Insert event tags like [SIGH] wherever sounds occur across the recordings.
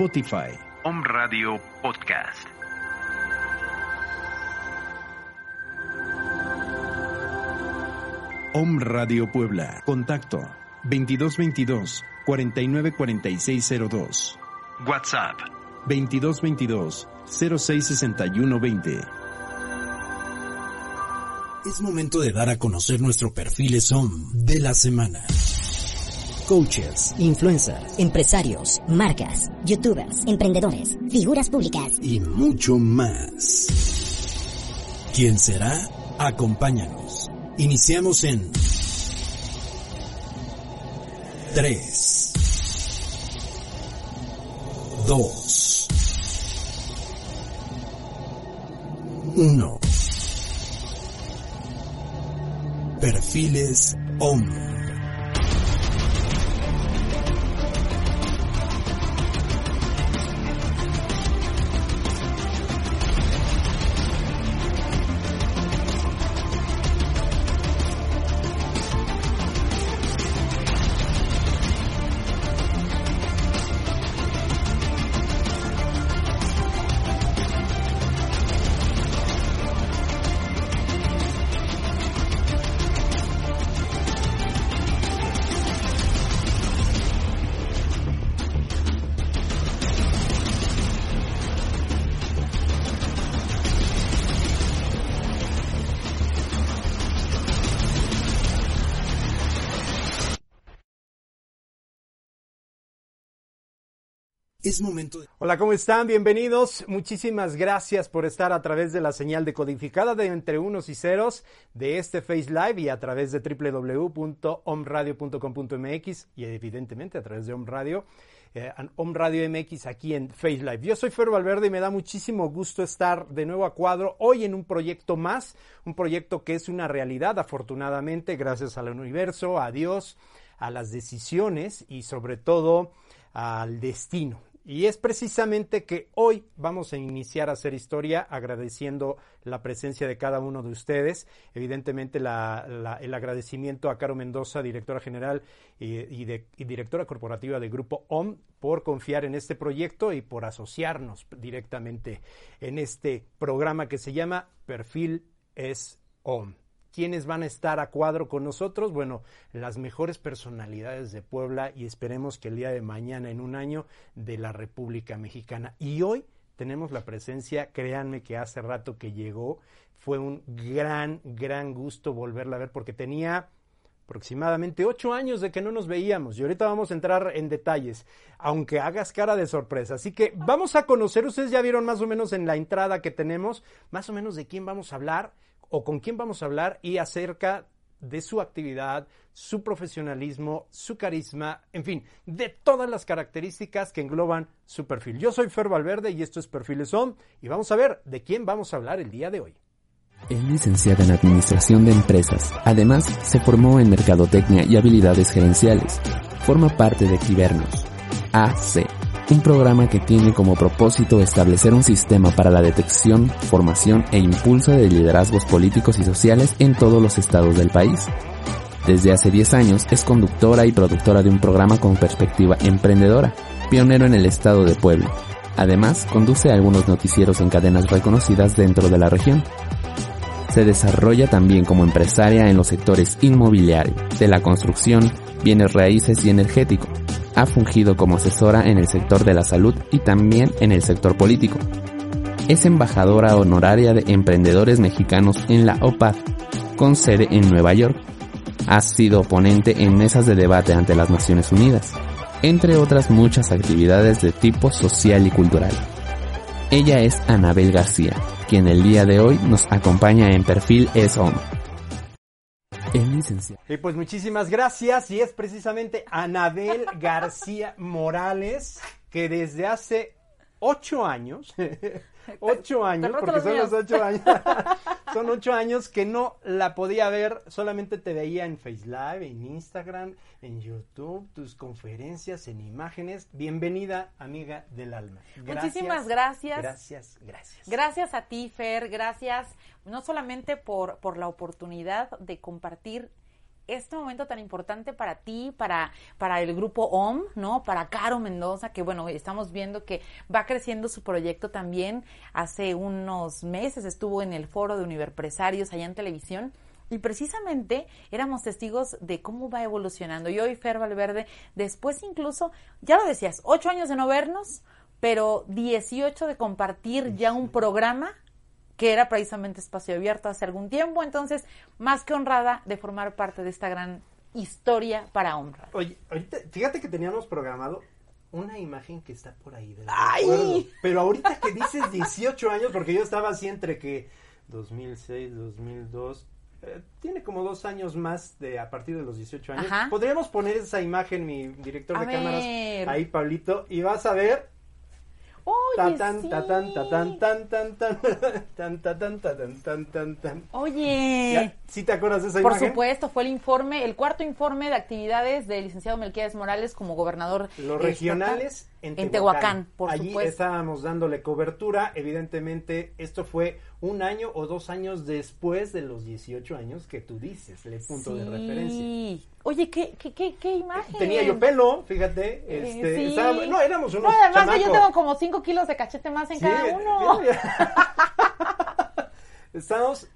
Spotify. Om Radio Podcast. Om Radio Puebla. Contacto 2222 494602. WhatsApp 2222 066120. Es momento de dar a conocer nuestro perfil SOM de la semana. Coaches, influencers, empresarios, marcas, youtubers, emprendedores, figuras públicas y mucho más. ¿Quién será? Acompáñanos. Iniciamos en 3, 2, 1. Perfiles OM. Momento Hola, ¿cómo están? Bienvenidos. Muchísimas gracias por estar a través de la señal decodificada de entre unos y ceros de este Face Live y a través de www.omradio.com.mx y evidentemente a través de Om Radio, eh, Om Radio MX aquí en Face Live. Yo soy Fer Valverde y me da muchísimo gusto estar de nuevo a cuadro hoy en un proyecto más, un proyecto que es una realidad afortunadamente gracias al universo, a Dios, a las decisiones y sobre todo al destino. Y es precisamente que hoy vamos a iniciar a hacer historia agradeciendo la presencia de cada uno de ustedes. Evidentemente el agradecimiento a Caro Mendoza, directora general y, directora corporativa del Grupo OM, por confiar en este proyecto y por asociarnos directamente en este programa que se llama Perfil es OM. ¿Quiénes van a estar a cuadro con nosotros? Bueno, las mejores personalidades de Puebla y esperemos que el día de mañana, en un año, de la República Mexicana. Y hoy tenemos la presencia, créanme que hace rato que llegó, fue un gran, gran gusto volverla a ver porque tenía aproximadamente ocho años de que no nos veíamos y ahorita vamos a entrar en detalles, aunque hagas cara de sorpresa. Así que vamos a conocer, ustedes ya vieron más o menos en la entrada que tenemos, más o menos de quién vamos a hablar o con quién vamos a hablar y acerca de su actividad, su profesionalismo, su carisma, en fin, de todas las características que engloban su perfil. Yo soy Fer Valverde y esto es Perfiles Son y vamos a ver de quién vamos a hablar el día de hoy. Es licenciada en Administración de Empresas. Además, se formó en Mercadotecnia y Habilidades Gerenciales. Forma parte de Quibernos. AC un programa que tiene como propósito establecer un sistema para la detección, formación e impulso de liderazgos políticos y sociales en todos los estados del país. Desde hace 10 años es conductora y productora de un programa con perspectiva emprendedora, pionero en el estado de Puebla. Además, conduce algunos noticieros en cadenas reconocidas dentro de la región. Se desarrolla también como empresaria en los sectores inmobiliario, de la construcción, bienes raíces y energético, ha fungido como asesora en el sector de la salud y también en el sector político. Es embajadora honoraria de emprendedores mexicanos en la OPAD, con sede en Nueva York. Ha sido ponente en mesas de debate ante las Naciones Unidas, entre otras muchas actividades de tipo social y cultural. Ella es Anabel García, quien el día de hoy nos acompaña en perfil Es Home. Y pues muchísimas gracias. Y es precisamente Anabel García Morales, que desde hace ocho años, [LAUGHS] ocho años, porque son los ocho años, [LAUGHS] son ocho años que no la podía ver, solamente te veía en Face Live, en Instagram, en YouTube, tus conferencias, en imágenes. Bienvenida, amiga del alma. Muchísimas gracias. Gracias, gracias. Gracias a ti, Fer, gracias no solamente por, por la oportunidad de compartir este momento tan importante para ti, para, para el grupo OM, ¿no? Para Caro Mendoza, que bueno, estamos viendo que va creciendo su proyecto también. Hace unos meses estuvo en el foro de Univerpresarios allá en televisión. Y precisamente éramos testigos de cómo va evolucionando. Y hoy Fer Valverde, después incluso, ya lo decías, ocho años de no vernos, pero 18 de compartir ya un programa que era precisamente espacio abierto hace algún tiempo. Entonces, más que honrada de formar parte de esta gran historia para honrar. Oye, ahorita, fíjate que teníamos programado una imagen que está por ahí del ¡Ay! recuerdo. Pero ahorita que dices 18 años, porque yo estaba así entre que 2006, 2002, eh, tiene como dos años más de a partir de los 18 años. Ajá. Podríamos poner esa imagen, mi director A de cámaras, ahí, Pablito, y vas a ver. Oye, Tatán, sí. tan, tan, tan, [LAUGHS] tan, tatán, tatán, tan, tan, tan. Oye. ¿Sí te acuerdas de esa Por imagen? supuesto, fue el informe, el cuarto informe de actividades del licenciado Melquiades Morales como gobernador. Los regionales en Tehuacán. En Tehuacán, por Allí supuesto. estábamos dándole cobertura. Evidentemente, esto fue un año o dos años después de los 18 años que tú dices, el punto de Sí. referencia. Oye, ¿qué, qué, qué, qué imagen? Tenía yo pelo, fíjate. Eh, Este, sí. no, éramos unos No, además que yo chamacos. tengo como 5 kilos de cachete más en Sí, cada uno. [LAUGHS] Estábamos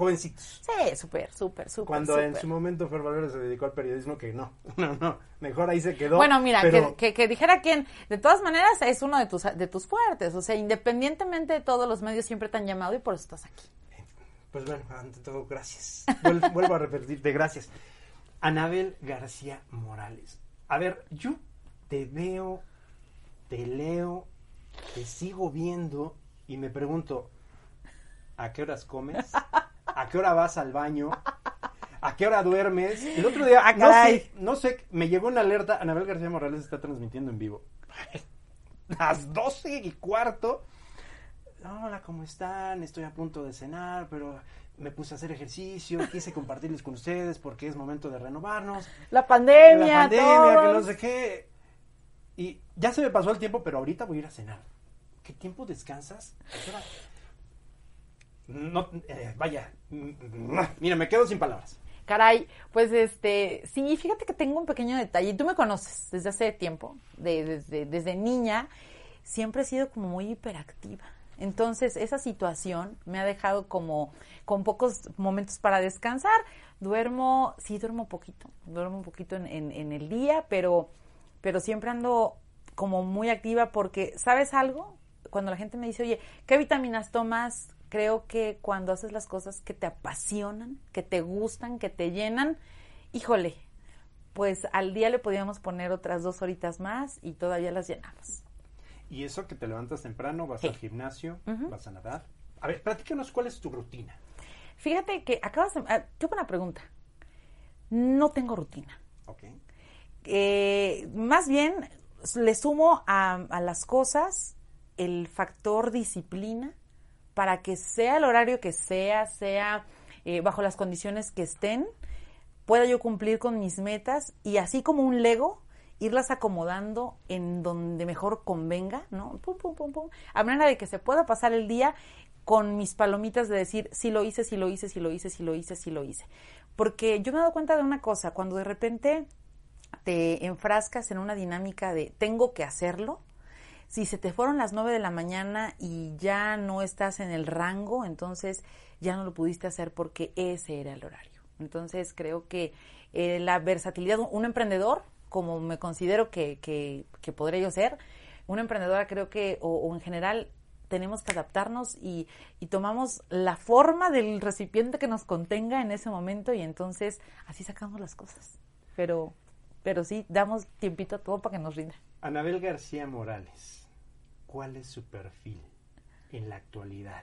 jovencitos. Sí, súper, súper, súper. Cuando en su momento Fer Valverde se dedicó al periodismo, que no, [LAUGHS] no, no, mejor ahí se quedó. Bueno, mira, pero- que, que, que dijera quien, de todas maneras es uno de tus, de tus fuertes, o sea, independientemente de todos los medios siempre te han llamado y por eso estás aquí. Pues bueno, ante todo, gracias. Vuel- [LAUGHS] Vuelvo a repetirte, gracias. Anabel García Morales. A ver, yo te veo, te leo, te sigo viendo y me pregunto, ¿a qué horas comes? [LAUGHS] ¿A qué hora vas al baño? ¿A qué hora duermes? El otro día, Ah, no sé, no sé, me llegó una alerta, Anabel García Morales está transmitiendo en vivo. [LAUGHS] Las doce y cuarto hola, ¿cómo están? Estoy a punto de cenar, pero me puse a hacer ejercicio, quise compartirles con ustedes porque es momento de renovarnos. La pandemia, la pandemia, que no sé qué. Y ya se me pasó el tiempo, pero ahorita voy a ir a cenar. ¿Qué tiempo descansas? ¿A qué hora? No, eh, vaya, mira, me quedo sin palabras. Caray, pues este, sí, fíjate que tengo un pequeño detalle. Tú me conoces desde hace tiempo, de- desde, desde niña, siempre he sido como muy hiperactiva. Entonces, esa situación me ha dejado como con pocos momentos para descansar. Duermo, sí, duermo poquito, duermo un poquito en, en- en el día, pero, pero siempre ando como muy activa porque, ¿sabes algo? Cuando la gente me dice, oye, ¿qué vitaminas tomas? Creo que cuando haces las cosas que te apasionan, que te gustan, que te llenan, híjole, pues al día le podíamos poner otras dos horitas más y todavía las llenamos. Y eso que te levantas temprano, vas Sí. al gimnasio, vas a nadar. A ver, platícanos cuál es tu rutina. Fíjate que acabas de... ah, Qué buena pregunta. No tengo rutina. ¿Ok? Eh, más bien le sumo a, a las cosas el factor disciplina para que sea el horario que sea, sea eh, bajo las condiciones que estén, pueda yo cumplir con mis metas y así como un Lego, irlas acomodando en donde mejor convenga, ¿no? Pum, pum, pum, pum. A manera de que se pueda pasar el día con mis palomitas de decir, sí lo hice, sí lo hice, sí lo hice, sí lo hice, sí lo hice. Porque yo me he dado cuenta de una cosa, cuando de repente te enfrascas en una dinámica de tengo que hacerlo, si se te fueron las 9 de la mañana y ya no estás en el rango, entonces ya no lo pudiste hacer porque ese era el horario. Entonces creo que eh, la versatilidad, un emprendedor, como me considero que, que, que podré yo ser, una emprendedora creo que, o, o en general, tenemos que adaptarnos y, y tomamos la forma del recipiente que nos contenga en ese momento y entonces así sacamos las cosas. Pero, pero sí, damos tiempito a todo para que nos rinda. Anabel García Morales, ¿cuál es su perfil en la actualidad?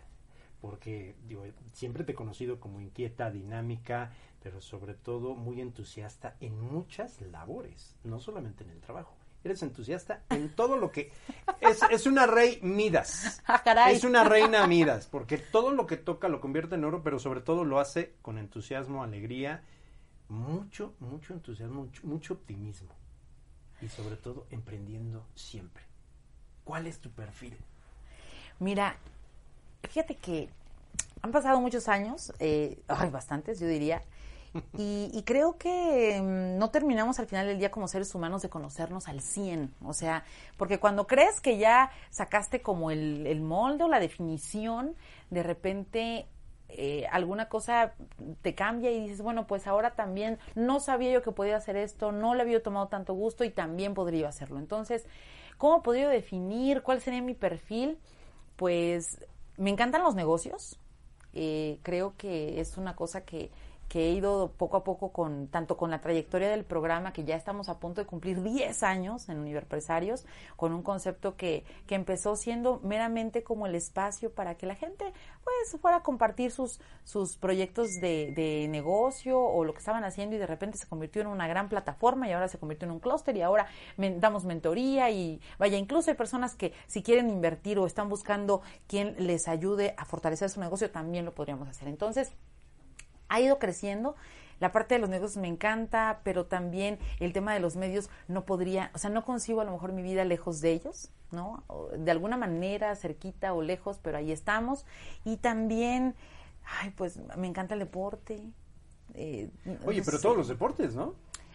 Porque digo, siempre te he conocido como inquieta, dinámica, pero sobre todo muy entusiasta en muchas labores, no solamente en el trabajo. Eres entusiasta en todo lo que... Es, es una rey Midas. [LAUGHS] ¡Ah, caray! Es una reina Midas, porque todo lo que toca lo convierte en oro, pero sobre todo lo hace con entusiasmo, alegría, mucho, mucho entusiasmo, mucho, mucho optimismo. Y sobre todo emprendiendo siempre. ¿Cuál es tu perfil? Mira, fíjate que han pasado muchos años, eh, ay, bastantes, yo diría, Y, creo que mm, no terminamos al final del día como seres humanos de conocernos al 100. O sea, porque cuando crees que ya sacaste como el, el molde o la definición, de repente eh, alguna cosa te cambia y dices, bueno, pues ahora también no sabía yo que podía hacer esto, no le había tomado tanto gusto y también podría hacerlo. Entonces, ¿cómo podría definir cuál sería mi perfil? Pues me encantan los negocios. Eh, creo que es una cosa que, que he ido poco a poco con tanto con la trayectoria del programa que ya estamos a punto de cumplir [LAUGHS] 10 años en Univerpresarios con un concepto que, que empezó siendo meramente como el espacio para que la gente pues fuera a compartir sus sus proyectos de, de negocio o lo que estaban haciendo y de repente se convirtió en una gran plataforma y ahora se convirtió en un clúster y ahora damos mentoría y vaya incluso hay personas que si quieren invertir o están buscando quien les ayude a fortalecer su negocio también lo podríamos hacer. Entonces ha ido creciendo. La parte de los negocios me encanta, pero también el tema de los medios no podría, o sea, no concibo a lo mejor mi vida lejos de ellos, ¿no? O de alguna manera, cerquita o lejos, pero ahí estamos. Y también, ay, pues me encanta el deporte. eh, Oye, no pero sé. todos los deportes, ¿no?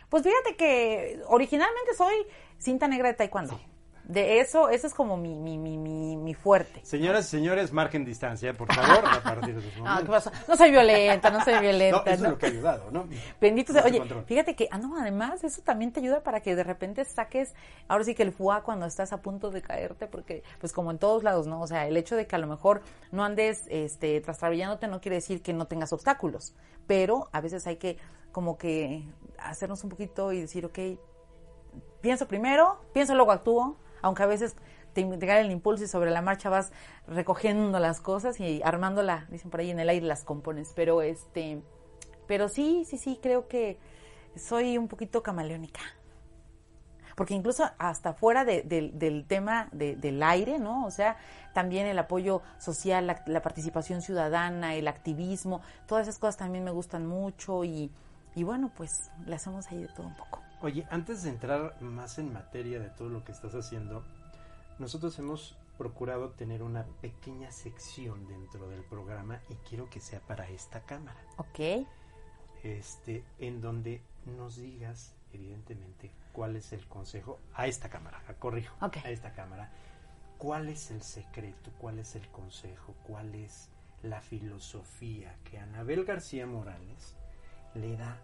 Pues fíjate que originalmente soy cinta negra de taekwondo. De eso, eso es como mi, mi, mi, mi, mi fuerte. Señoras y señores, marquen distancia, por favor, a partir de los [LAUGHS] Ah, ¿qué momentos. No soy violenta, no soy [LAUGHS] No, violenta. eso ¿no? es lo que ha ayudado, ¿no? Bendito sea. Oye, control. fíjate que, ah, no, además, eso también te ayuda para que de repente saques, ahora sí que el fuá cuando estás a punto de caerte, porque, pues como en todos lados, ¿no? O sea, el hecho de que a lo mejor no andes, este, trastabillándote no quiere decir que no tengas obstáculos, pero a veces hay que, como que, hacernos un poquito y decir, ok, pienso primero, pienso luego actúo, aunque a veces te, cae el impulso y sobre la marcha vas recogiendo las cosas y armándola, dicen por ahí en el aire las compones, pero este, pero sí, sí, sí, creo que soy un poquito camaleónica. Porque incluso hasta fuera de- del- tema de- del aire, ¿no? O sea, también el apoyo social, la, la participación ciudadana, el activismo, todas esas cosas también me gustan mucho y, y bueno, pues le hacemos ahí de todo un poco. Oye, antes de entrar más en materia de todo lo que estás haciendo, nosotros hemos procurado tener una pequeña sección dentro del programa y quiero que sea para esta cámara, ¿Ok? este, en donde nos digas, evidentemente, cuál es el consejo a esta cámara, a corrijo, Ok. a esta cámara, cuál es el secreto, cuál es el consejo, cuál es la filosofía que Anabel García Morales le da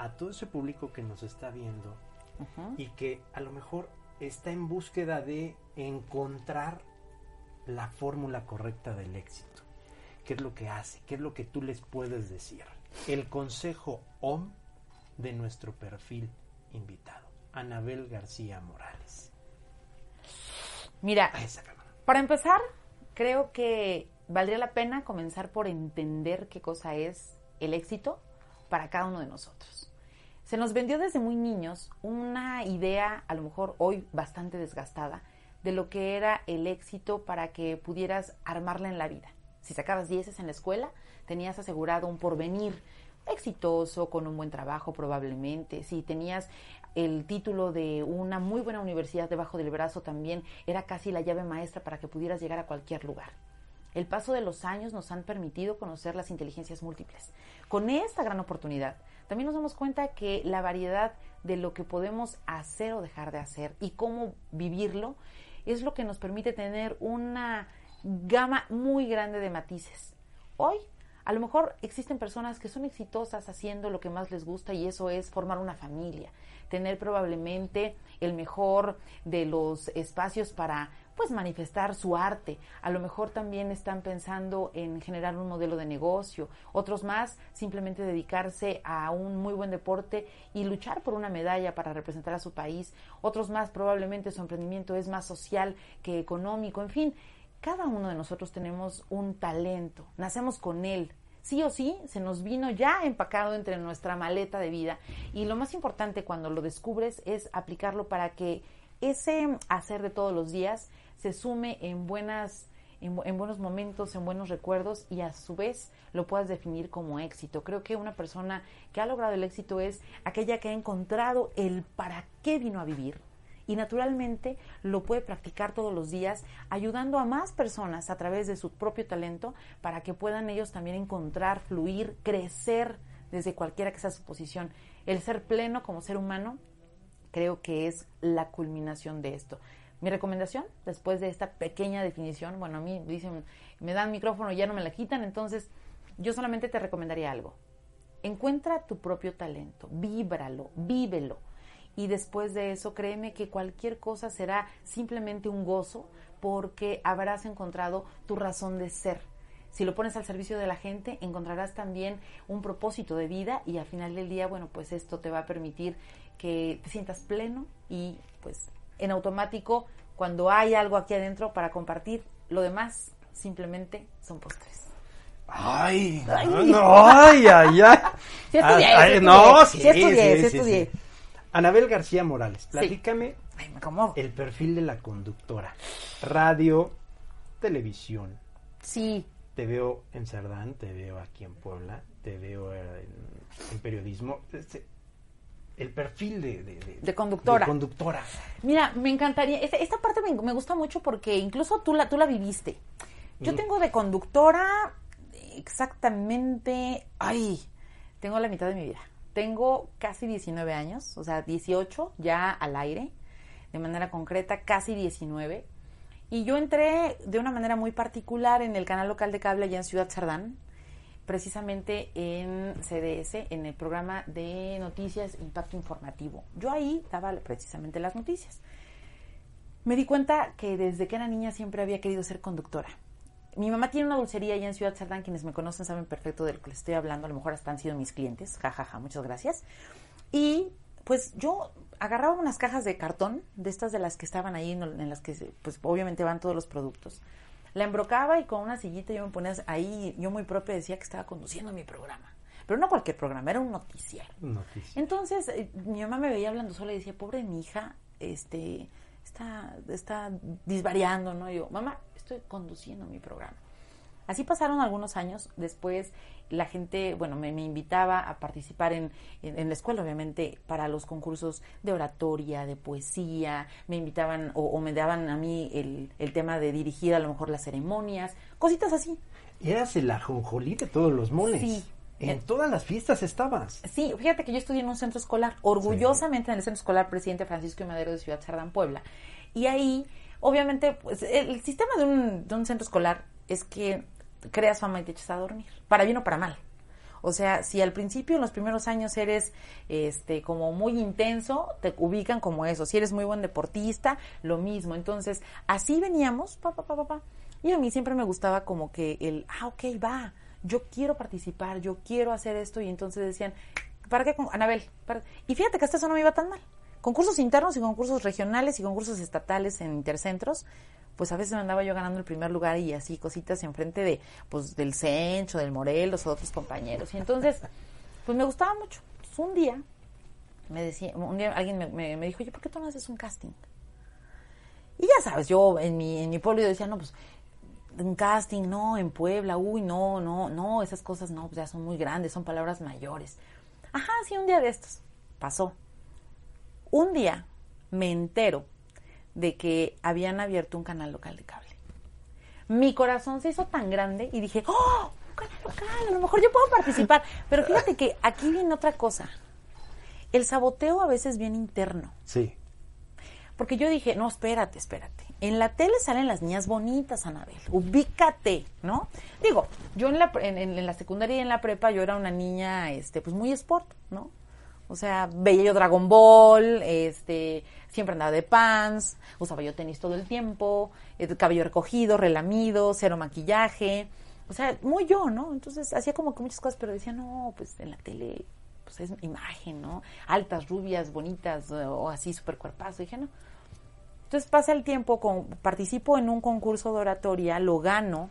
a todo ese público que nos está viendo y que a lo mejor está en búsqueda de encontrar la fórmula correcta del éxito. ¿Qué es lo que hace? ¿Qué es lo que tú les puedes decir? El consejo OM de nuestro perfil invitado, Anabel García Morales. Mira. Para empezar, creo que valdría la pena comenzar por entender qué cosa es el éxito para cada uno de nosotros. Se nos vendió desde muy niños una idea, a lo mejor hoy bastante desgastada, de lo que era el éxito para que pudieras armarla en la vida. Si sacabas dieces en la escuela, tenías asegurado un porvenir exitoso, con un buen trabajo probablemente. Si tenías el título de una muy buena universidad debajo del brazo, también era casi la llave maestra para que pudieras llegar a cualquier lugar. El paso de los años nos han permitido conocer las inteligencias múltiples. Con esta gran oportunidad, también nos damos cuenta que la variedad de lo que podemos hacer o dejar de hacer y cómo vivirlo es lo que nos permite tener una gama muy grande de matices. Hoy, a lo mejor existen personas que son exitosas haciendo lo que más les gusta y eso es formar una familia, tener probablemente el mejor de los espacios para pues manifestar su arte. A lo mejor también están pensando en generar un modelo de negocio, otros más simplemente dedicarse a un muy buen deporte y luchar por una medalla para representar a su país, otros más probablemente su emprendimiento es más social que económico, en fin, cada uno de nosotros tenemos un talento, nacemos con él. Sí o sí, se nos vino ya empacado entre nuestra maleta de vida. Y lo más importante cuando lo descubres es aplicarlo para que ese hacer de todos los días se sume en buenas en, en buenos momentos, en buenos recuerdos y a su vez lo puedas definir como éxito. Creo que una persona que ha logrado el éxito es aquella que ha encontrado el para qué vino a vivir, y naturalmente lo puede practicar todos los días, ayudando a más personas a través de su propio talento para que puedan ellos también encontrar, fluir, crecer desde cualquiera que sea su posición. El ser pleno como ser humano creo que es la culminación de esto. Mi recomendación, después de esta pequeña definición, bueno, a mí dicen, me dan micrófono y ya no me la quitan, entonces yo solamente te recomendaría algo. Encuentra tu propio talento, víbralo, vívelo. Y después de eso, créeme que cualquier cosa será simplemente un gozo porque habrás encontrado tu razón de ser. Si lo pones al servicio de la gente, encontrarás también un propósito de vida y al final del día, bueno, pues esto te va a permitir que te sientas pleno y pues en automático cuando hay algo aquí adentro para compartir, lo demás simplemente son postres. Ay, ay, no, ay, ay, ay. Sí estudié, Ay, sí estudié, no, sí sí, estudié, sí, sí sí, estudié. Anabel García Morales, platícame Ay, me acomodo. el perfil de la conductora. Radio, televisión. Sí, Te veo en Cerdán, te veo aquí en Puebla, te veo en, en periodismo. Este, el perfil de, de, De conductora. de conductora. Mira, me encantaría. Esta, esta parte me, me gusta mucho porque incluso tú la, tú la viviste. Yo tengo de conductora exactamente. Ay, tengo la mitad de mi vida. Tengo casi 19 años, o sea, 18 ya al aire, de manera concreta, casi 19. Y yo entré de una manera muy particular en el canal local de cable allá en Ciudad Cerdán, precisamente en CDS, en el programa de noticias Impacto Informativo. Yo ahí daba precisamente las noticias. Me di cuenta que desde que era niña siempre había querido ser conductora. Mi mamá tiene una dulcería allá en Ciudad Cerdán, quienes me conocen saben perfecto de lo que les estoy hablando, a lo mejor hasta han sido mis clientes, jajaja, ja, ja, muchas gracias. Y pues yo agarraba unas cajas de cartón, de estas de las que estaban ahí, en, las que pues obviamente van todos los productos. La embrocaba y con una sillita yo me ponía ahí, yo muy propia decía que estaba conduciendo mi programa. Pero no cualquier programa, era un noticiero. Noticias. Entonces, eh, mi mamá me veía hablando sola y decía, pobre mi hija, este, está, está disvariando, ¿no? Y yo, mamá, estoy conduciendo mi programa. Así pasaron algunos años. Después la gente, bueno, me, me invitaba a participar en, en, en, la escuela, obviamente, para los concursos de oratoria, de poesía. Me invitaban o, o me daban a mí el, el, tema de dirigir a lo mejor las ceremonias, cositas así. Eras el ajonjolí de todos los moles. Sí. En todas las fiestas estabas. Sí, fíjate que yo estudié en un centro escolar, orgullosamente sí. en el centro escolar Presidente Francisco Madero de Ciudad Cerdán, Puebla. Y ahí, obviamente, pues el, sistema de un, de un centro escolar es que creas fama y te echas a dormir, para bien o para mal. O sea, si al principio, en los primeros años, eres este como muy intenso, te ubican como eso. Si eres muy buen deportista, lo mismo. Entonces, así veníamos, pa, pa, pa, pa. Y a mí siempre me gustaba como que el, ah, ok, va, yo quiero participar, yo quiero hacer esto. Y entonces decían, ¿para qué? Anabel, para... y fíjate que hasta eso no me iba tan mal. Concursos internos y concursos regionales y concursos estatales en intercentros, pues a veces me andaba yo ganando el primer lugar y así cositas enfrente de, pues, del Cencho, del Morelos o otros compañeros. Y entonces, [LAUGHS] pues me gustaba mucho. Entonces, un día, me decía, un día alguien me, dijo, oye, ¿por qué tú no haces un casting? Y ya sabes, yo en mi, en mi pueblo yo decía, no, pues, un casting, no, en Puebla, uy, no, no, no, esas cosas no, pues ya son muy grandes, son palabras mayores. Ajá, sí, un día de estos. Pasó. Un día me entero de que habían abierto un canal local de cable. Mi corazón se hizo tan grande y dije, ¡oh! Un canal local, a lo mejor yo puedo participar. Pero fíjate que aquí viene otra cosa. El saboteo a veces viene interno. Sí. Porque yo dije, no, espérate, espérate. En la tele salen las niñas bonitas, Anabel. Ubícate, ¿no? Digo, yo en la, en, en la secundaria y en la prepa yo era una niña, este, pues muy sport, ¿no? O sea, veía yo Dragon Ball, este, siempre andaba de pants, usaba yo tenis todo el tiempo, el cabello recogido, relamido, cero maquillaje. O sea, muy yo, ¿no? Entonces hacía como que muchas cosas, pero decía, no, pues en la tele, pues es imagen, ¿no? Altas, rubias, bonitas, o así, súper cuerpazo. dije, no. Entonces pasa el tiempo, con, participo en un concurso de oratoria, lo gano,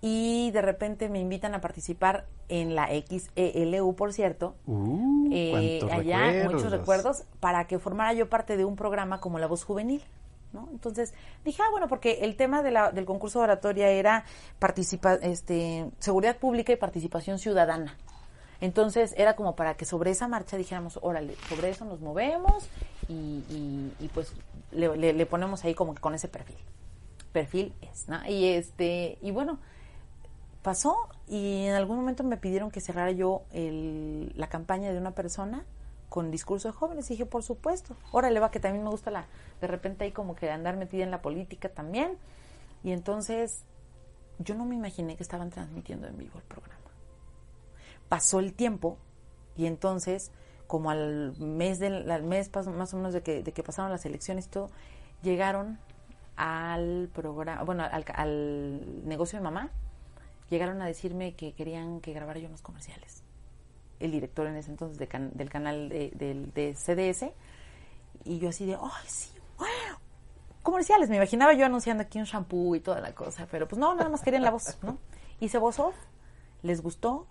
y de repente me invitan a participar en la XELU, por cierto, uh, eh, allá recuerdos. muchos recuerdos, para que formara yo parte de un programa como La Voz Juvenil. ¿no? Entonces dije, ah, bueno, porque el tema de la, del concurso de oratoria era participa, este, seguridad pública y participación ciudadana. Entonces era como para que sobre esa marcha dijéramos, órale, sobre eso nos movemos y, y, y pues le, le, le, ponemos ahí como que con ese perfil. Perfil es, ¿no? Y este, y bueno, pasó y en algún momento me pidieron que cerrara yo el- la campaña de una persona con discurso de jóvenes. Y dije, por supuesto. Órale, va, que también me gusta la, de repente ahí como que andar metida en la política también. Y entonces yo no me imaginé que estaban transmitiendo en vivo el programa. Pasó el tiempo y entonces, como al mes, del, al mes más o menos de que, de que pasaron las elecciones y todo, llegaron al programa, bueno, al, al negocio de mamá, llegaron a decirme que querían que grabara yo unos comerciales. El director en ese entonces de del canal de, del- de CDS, y yo así de, ¡ay, sí! ¡wow! Comerciales, me imaginaba yo anunciando aquí un shampoo y toda la cosa, pero pues no, nada más querían la voz, ¿no? Hice voz off, les gustó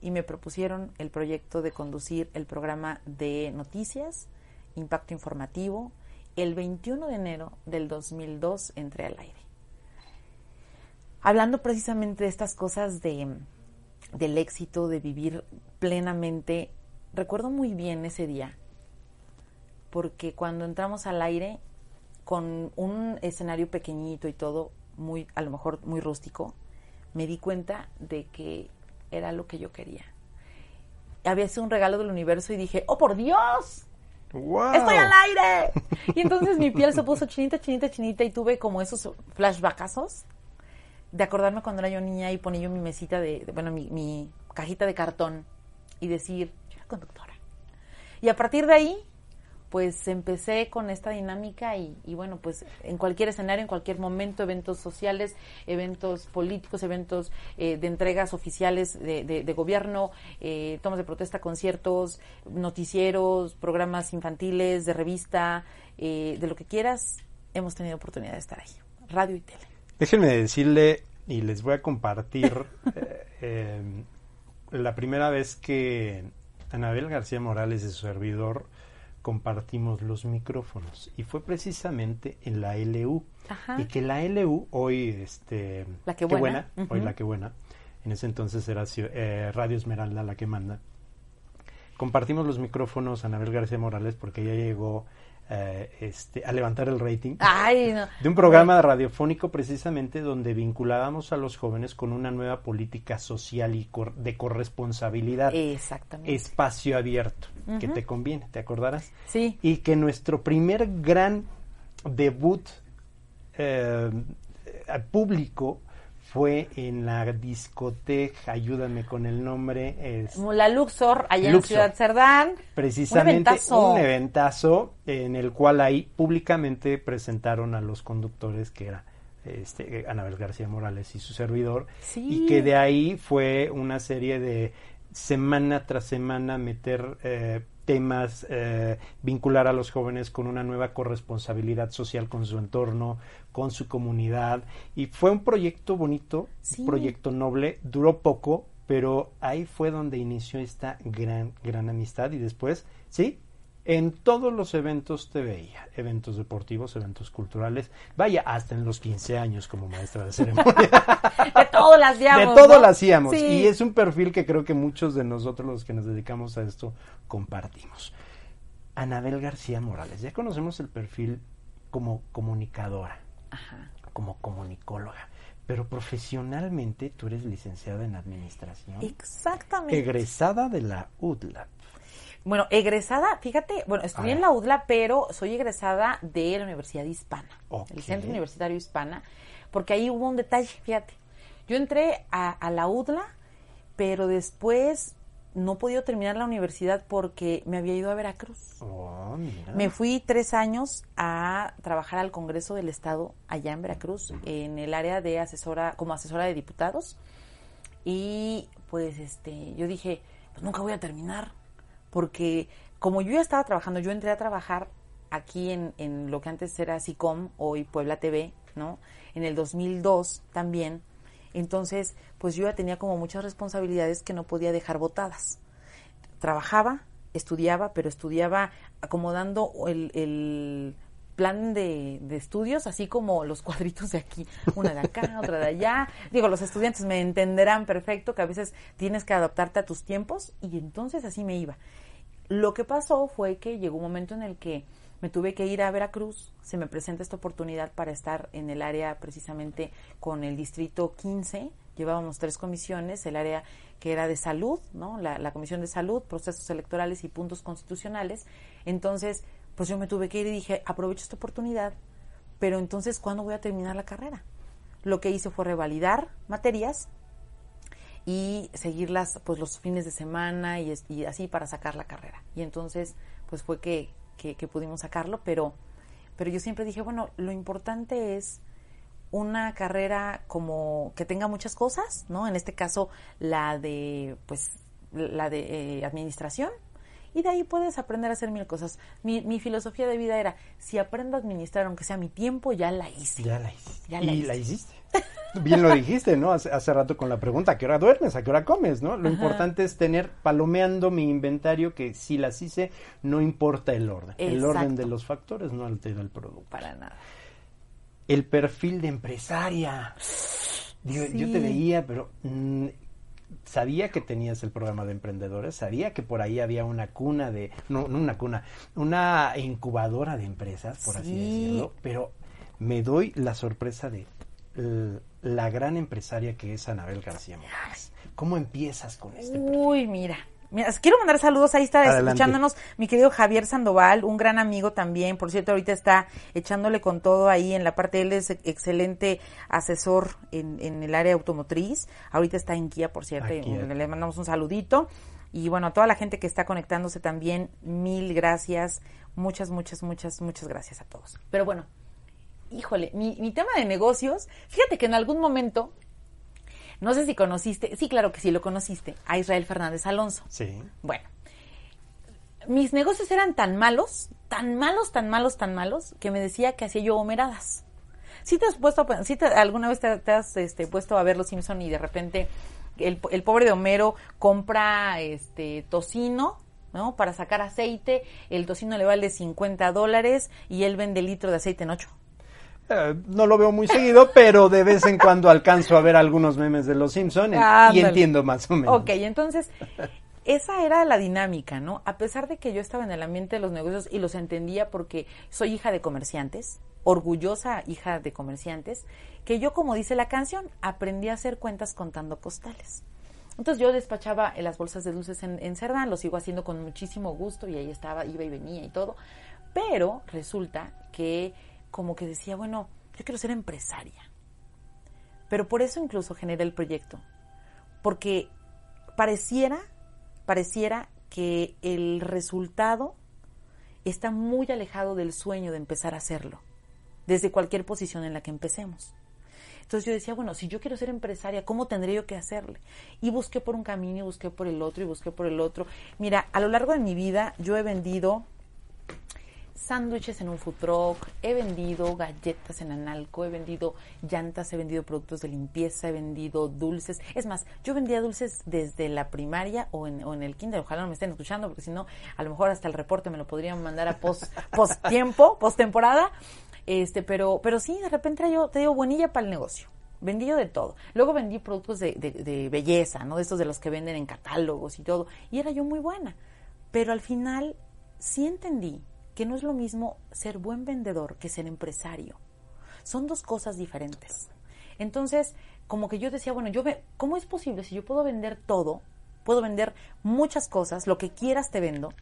y me propusieron el proyecto de conducir el programa de noticias, impacto informativo. El 21 de enero del 2002 entré al aire. Hablando precisamente de estas cosas de, del éxito, de vivir plenamente, recuerdo muy bien ese día, porque cuando entramos al aire con un escenario pequeñito y todo, muy, a lo mejor muy rústico, me di cuenta de que era lo que yo quería. Había sido un regalo del universo y dije, ¡oh por Dios! ¡Wow! ¡Estoy al aire! [LAUGHS] Y entonces mi piel se puso chinita, chinita, chinita y tuve como esos flashbackazos de acordarme cuando era yo niña y ponía yo mi mesita de, bueno, mi, mi cajita de cartón y decir, yo era conductora. Y a partir de ahí, pues empecé con esta dinámica y, y bueno, pues en cualquier escenario, en cualquier momento, eventos sociales, eventos políticos, eventos eh, de entregas oficiales de, de- de gobierno, eh, tomas de protesta, conciertos, noticieros, programas infantiles, de revista, eh, de lo que quieras, hemos tenido oportunidad de estar ahí, radio y tele. Déjenme decirle y les voy a compartir [LAUGHS] eh, eh, la primera vez que Anabel García Morales y su servidor compartimos los micrófonos y fue precisamente en la LU Ajá. y que la LU hoy este La que buena. hoy la que buena en ese entonces era eh, Radio Esmeralda la que manda compartimos los micrófonos a Anabel García Morales porque ella llegó eh, este, a levantar el rating Ay, no. [LAUGHS] de un programa radiofónico precisamente donde vinculábamos a los jóvenes con una nueva política social y cor- de corresponsabilidad. Exactamente. Espacio abierto, que te conviene, ¿te acordarás? Sí. Y que nuestro primer gran debut eh, al público fue en la discoteca, ayúdame con el nombre, es La Luxor, allá Luxor. en Ciudad Cerdán. precisamente Un eventazo. un eventazo en el cual ahí públicamente presentaron a los conductores que era este, Anabel García Morales y su servidor Sí. y que de ahí fue una serie de semana tras semana meter eh, temas, eh, vincular a los jóvenes con una nueva corresponsabilidad social con su entorno, con su comunidad. Y fue un proyecto bonito, Sí. un proyecto noble, duró poco, pero ahí fue donde inició esta gran, gran amistad. Y después, sí, en todos los eventos te veía, eventos deportivos, eventos culturales, vaya, hasta en los 15 años como maestra de ceremonia. [LAUGHS] De todo las hacíamos. De todo ¿no? lo hacíamos. Sí. Y es un perfil que creo que muchos de nosotros los que nos dedicamos a esto compartimos. Anabel García Morales, ya conocemos el perfil como comunicadora, Ajá. como comunicóloga, pero profesionalmente tú eres licenciada en administración, Exactamente. egresada de la UDLAP. Bueno, egresada, fíjate, bueno, estudié en la UDLA, pero soy egresada de la Universidad Hispana, el Centro Universitario Hispana, porque ahí hubo un detalle, fíjate. Yo entré a, a la UDLA, pero después no he podido terminar la universidad porque me había ido a Veracruz. Oh. Me fui tres años a trabajar al Congreso del Estado allá en Veracruz, en el área de asesora, como asesora de diputados. Y pues este, yo dije, pues nunca voy a terminar, porque como yo ya estaba trabajando, yo entré a trabajar aquí en, en lo que antes era SICOM, hoy Puebla TV, ¿no? En el 2002 también. Entonces, pues yo ya tenía como muchas responsabilidades que no podía dejar botadas trabajaba, estudiaba, pero estudiaba acomodando el, el plan de, de estudios, así como los cuadritos de aquí, una de acá, otra de allá. Digo, los estudiantes me entenderán perfecto que a veces tienes que adaptarte a tus tiempos y entonces así me iba. Lo que pasó fue que llegó un momento en el que me tuve que ir a Veracruz, se me presenta esta oportunidad para estar en el área precisamente con el distrito 15, llevábamos tres comisiones, el área que era de salud, ¿no? La, la comisión de salud, procesos electorales y puntos constitucionales. Entonces, pues yo me tuve que ir y dije, aprovecho esta oportunidad, pero entonces, ¿cuándo voy a terminar la carrera? Lo que hice fue revalidar materias y seguirlas pues los fines de semana y, y así para sacar la carrera. Y entonces pues fue que, que, que pudimos sacarlo, pero, pero yo siempre dije, bueno, lo importante es una carrera como que tenga muchas cosas, ¿no? En este caso la de pues la de eh, administración y de ahí puedes aprender a hacer mil cosas. Mi, mi filosofía de vida era, si aprendo a administrar aunque sea mi tiempo, ya la hice. Ya la hiciste. Ya la y hice. la hiciste. [LAUGHS] Bien lo dijiste, ¿no? Hace, hace rato con la pregunta, ¿a qué hora duermes? ¿A qué hora comes? ¿no? Lo importante es tener palomeando mi inventario que si las hice, no importa el orden. El orden de los factores no altera el producto. Para nada. El perfil de empresaria. Digo, Yo te veía, pero mm, sabía que tenías el programa de emprendedores, sabía que por ahí había una cuna de, no, no una cuna, una incubadora de empresas, por así Sí. decirlo, pero me doy la sorpresa de la gran empresaria que es Anabel García Morales. ¿Cómo empiezas con este? Uy, mira. Mira, quiero mandar saludos, ahí está Adelante. escuchándonos mi querido Javier Sandoval, un gran amigo también, por cierto, ahorita está echándole con todo ahí en la parte, él es excelente asesor en, en el área automotriz, ahorita está en Kia, por cierto, y le mandamos un saludito, y bueno, a toda la gente que está conectándose también, mil gracias, muchas, muchas, muchas, muchas gracias a todos. Pero bueno, híjole, mi, mi tema de negocios, fíjate que en algún momento, no sé si conociste, sí, claro que sí lo conociste, a Israel Fernández Alonso. Sí. Bueno, mis negocios eran tan malos, tan malos, tan malos, tan malos, que me decía que hacía yo homeradas. Si te has puesto, sí te- alguna vez te, te has este, puesto a ver Los Simpson y de repente el, el pobre de Homero compra este tocino, ¿no? Para sacar aceite, el tocino le vale 50 dólares y él vende litro de aceite en 8. Eh, no lo veo muy seguido, pero de vez en cuando alcanzo a ver algunos memes de los Simpsons y Ándale. entiendo más o menos. Ok, entonces, esa era la dinámica, ¿no? A pesar de que yo estaba en el ambiente de los negocios y los entendía porque soy hija de comerciantes, orgullosa hija de comerciantes, que yo, como dice la canción, aprendí a hacer cuentas contando postales. Entonces yo despachaba las bolsas de dulces en, en Cerdán, lo sigo haciendo con muchísimo gusto y ahí estaba, iba y venía y todo. Pero resulta que como que decía, bueno, yo quiero ser empresaria. Pero por eso incluso generé el proyecto. Porque pareciera, pareciera que el resultado está muy alejado del sueño de empezar a hacerlo, desde cualquier posición en la que empecemos. Entonces yo decía, bueno, si yo quiero ser empresaria, ¿cómo tendré yo que hacerle? Y busqué por un camino y busqué por el otro y busqué por el otro. Mira, a lo largo de mi vida yo he vendido sándwiches en un food truck, he vendido galletas en Analco, he vendido llantas, he vendido productos de limpieza, he vendido dulces. Es más, yo vendía dulces desde la primaria o en, o en el kinder. Ojalá no me estén escuchando porque si no, a lo mejor hasta el reporte me lo podrían mandar a post, [LAUGHS] post tiempo, post temporada. Este, pero, pero sí, de repente yo, te digo, buenilla para el negocio. Vendí yo de todo. Luego vendí productos de, de, de belleza, ¿no? De estos de los que venden en catálogos y todo. Y era yo muy buena. Pero al final sí entendí que no es lo mismo ser buen vendedor que ser empresario. Son dos cosas diferentes. Entonces, como que yo decía, bueno, yo ve, ¿cómo es posible si yo puedo vender todo? Puedo vender muchas cosas, lo que quieras te vendo.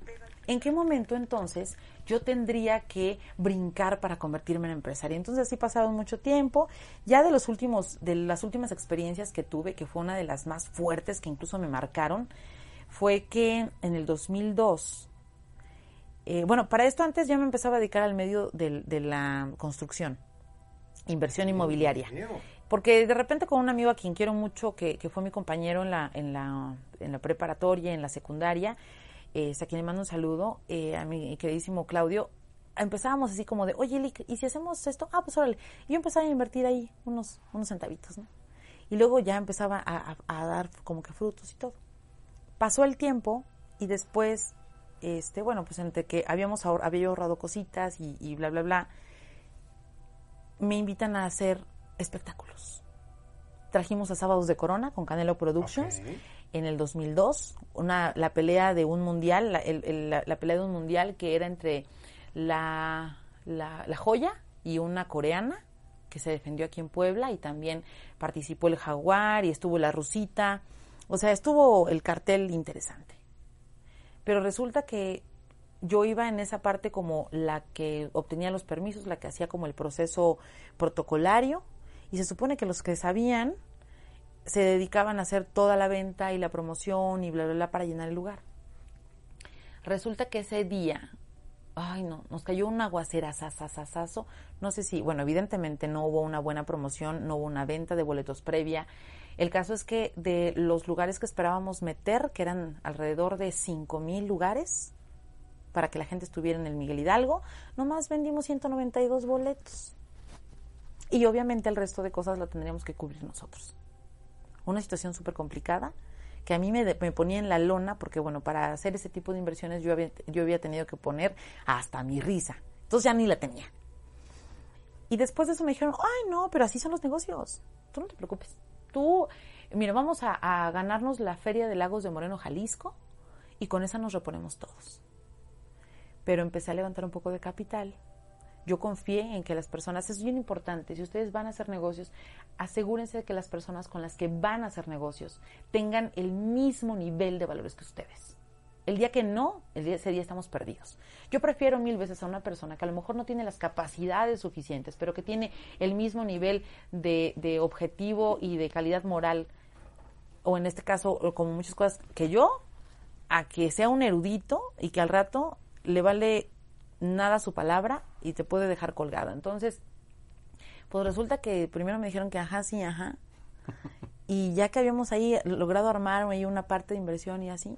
¿En qué momento entonces yo tendría que brincar para convertirme en empresaria? Entonces así pasaron mucho tiempo. Ya de los últimos, de las últimas experiencias que tuve, que fue una de las más fuertes que incluso me marcaron, fue que en el 2002 eh, bueno, para esto antes ya me empezaba a dedicar al medio del- de, la construcción, inversión inmobiliaria. Porque de repente con un amigo a quien quiero mucho, que, que fue mi compañero en la, en la, en la preparatoria, en la secundaria, eh, a quien le mando un saludo, eh, a mi queridísimo Claudio, empezábamos así como de, oye, Lick, ¿y si hacemos esto? Ah, pues órale. Y yo empezaba a invertir ahí unos, unos centavitos, ¿no? Y luego ya empezaba a, a- a dar como que frutos y todo. Pasó el tiempo y después este, bueno, pues entre que habíamos ahor- había ahorrado cositas y, y bla, bla, bla, me invitan a hacer espectáculos. Trajimos a Sábados de Corona con Canelo Productions en el 2002, una, la pelea de un mundial, la, el- el- la- la pelea de un mundial que era entre la, la, la joya y una coreana que se defendió aquí en Puebla y también participó el jaguar y estuvo la rusita. O sea, estuvo el cartel interesante. Pero resulta que yo iba en esa parte como la que obtenía los permisos, la que hacía como el proceso protocolario, y se supone que los que sabían se dedicaban a hacer toda la venta y la promoción y bla, bla, bla para llenar el lugar. Resulta que ese día, ay no, nos cayó un aguacera sasasasazo, no sé si, bueno, evidentemente no hubo una buena promoción, no hubo una venta de boletos previa. El caso es que de los lugares que esperábamos meter, que eran alrededor de cinco mil lugares, para que la gente estuviera en el Miguel Hidalgo, nomás vendimos 192 boletos. Y obviamente el resto de cosas lo tendríamos que cubrir nosotros. Una situación súper complicada que a mí me, me, ponía en la lona porque, bueno, para hacer ese tipo de inversiones yo había, yo había tenido que poner hasta mi risa. Entonces ya ni la tenía. Y después de eso me dijeron, ay, no, pero así son los negocios. Tú no te preocupes. Tú, mira, vamos a, a ganarnos la Feria de Lagos de Moreno, Jalisco, y con esa nos reponemos todos pero empecé a levantar un poco de capital. Yo confié en que las personas, es bien importante, si ustedes van a hacer negocios, asegúrense de que las personas con las que van a hacer negocios tengan el mismo nivel de valores que ustedes. El día que no, el día, ese día estamos perdidos. Yo prefiero mil veces a una persona que a lo mejor no tiene las capacidades suficientes, pero que tiene el mismo nivel de, de objetivo y de calidad moral, o en este caso, como muchas cosas, que yo, a que sea un erudito y que al rato le vale nada su palabra y te puede dejar colgada. Entonces, pues resulta que primero me dijeron que ajá, sí, ajá. [LAUGHS] Y ya que habíamos ahí logrado armar ahí una parte de inversión y así,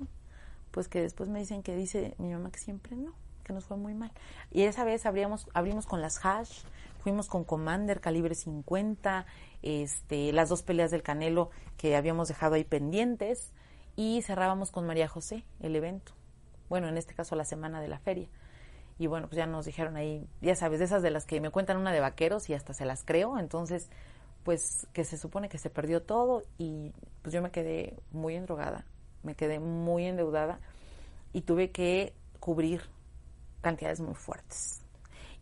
pues que después me dicen que dice mi mamá que siempre no, que nos fue muy mal. Y esa vez abríamos, abrimos con las hash, fuimos con Commander calibre 50, este, las dos peleas del Canelo que habíamos dejado ahí pendientes y cerrábamos con María José el evento bueno, en este caso la semana de la feria. Y bueno, pues ya nos dijeron ahí, ya sabes, de esas de las que me cuentan una de vaqueros y hasta se las creo, entonces, pues que se supone que se perdió todo y pues yo me quedé muy endrogada, me quedé muy endeudada y tuve que cubrir cantidades muy fuertes.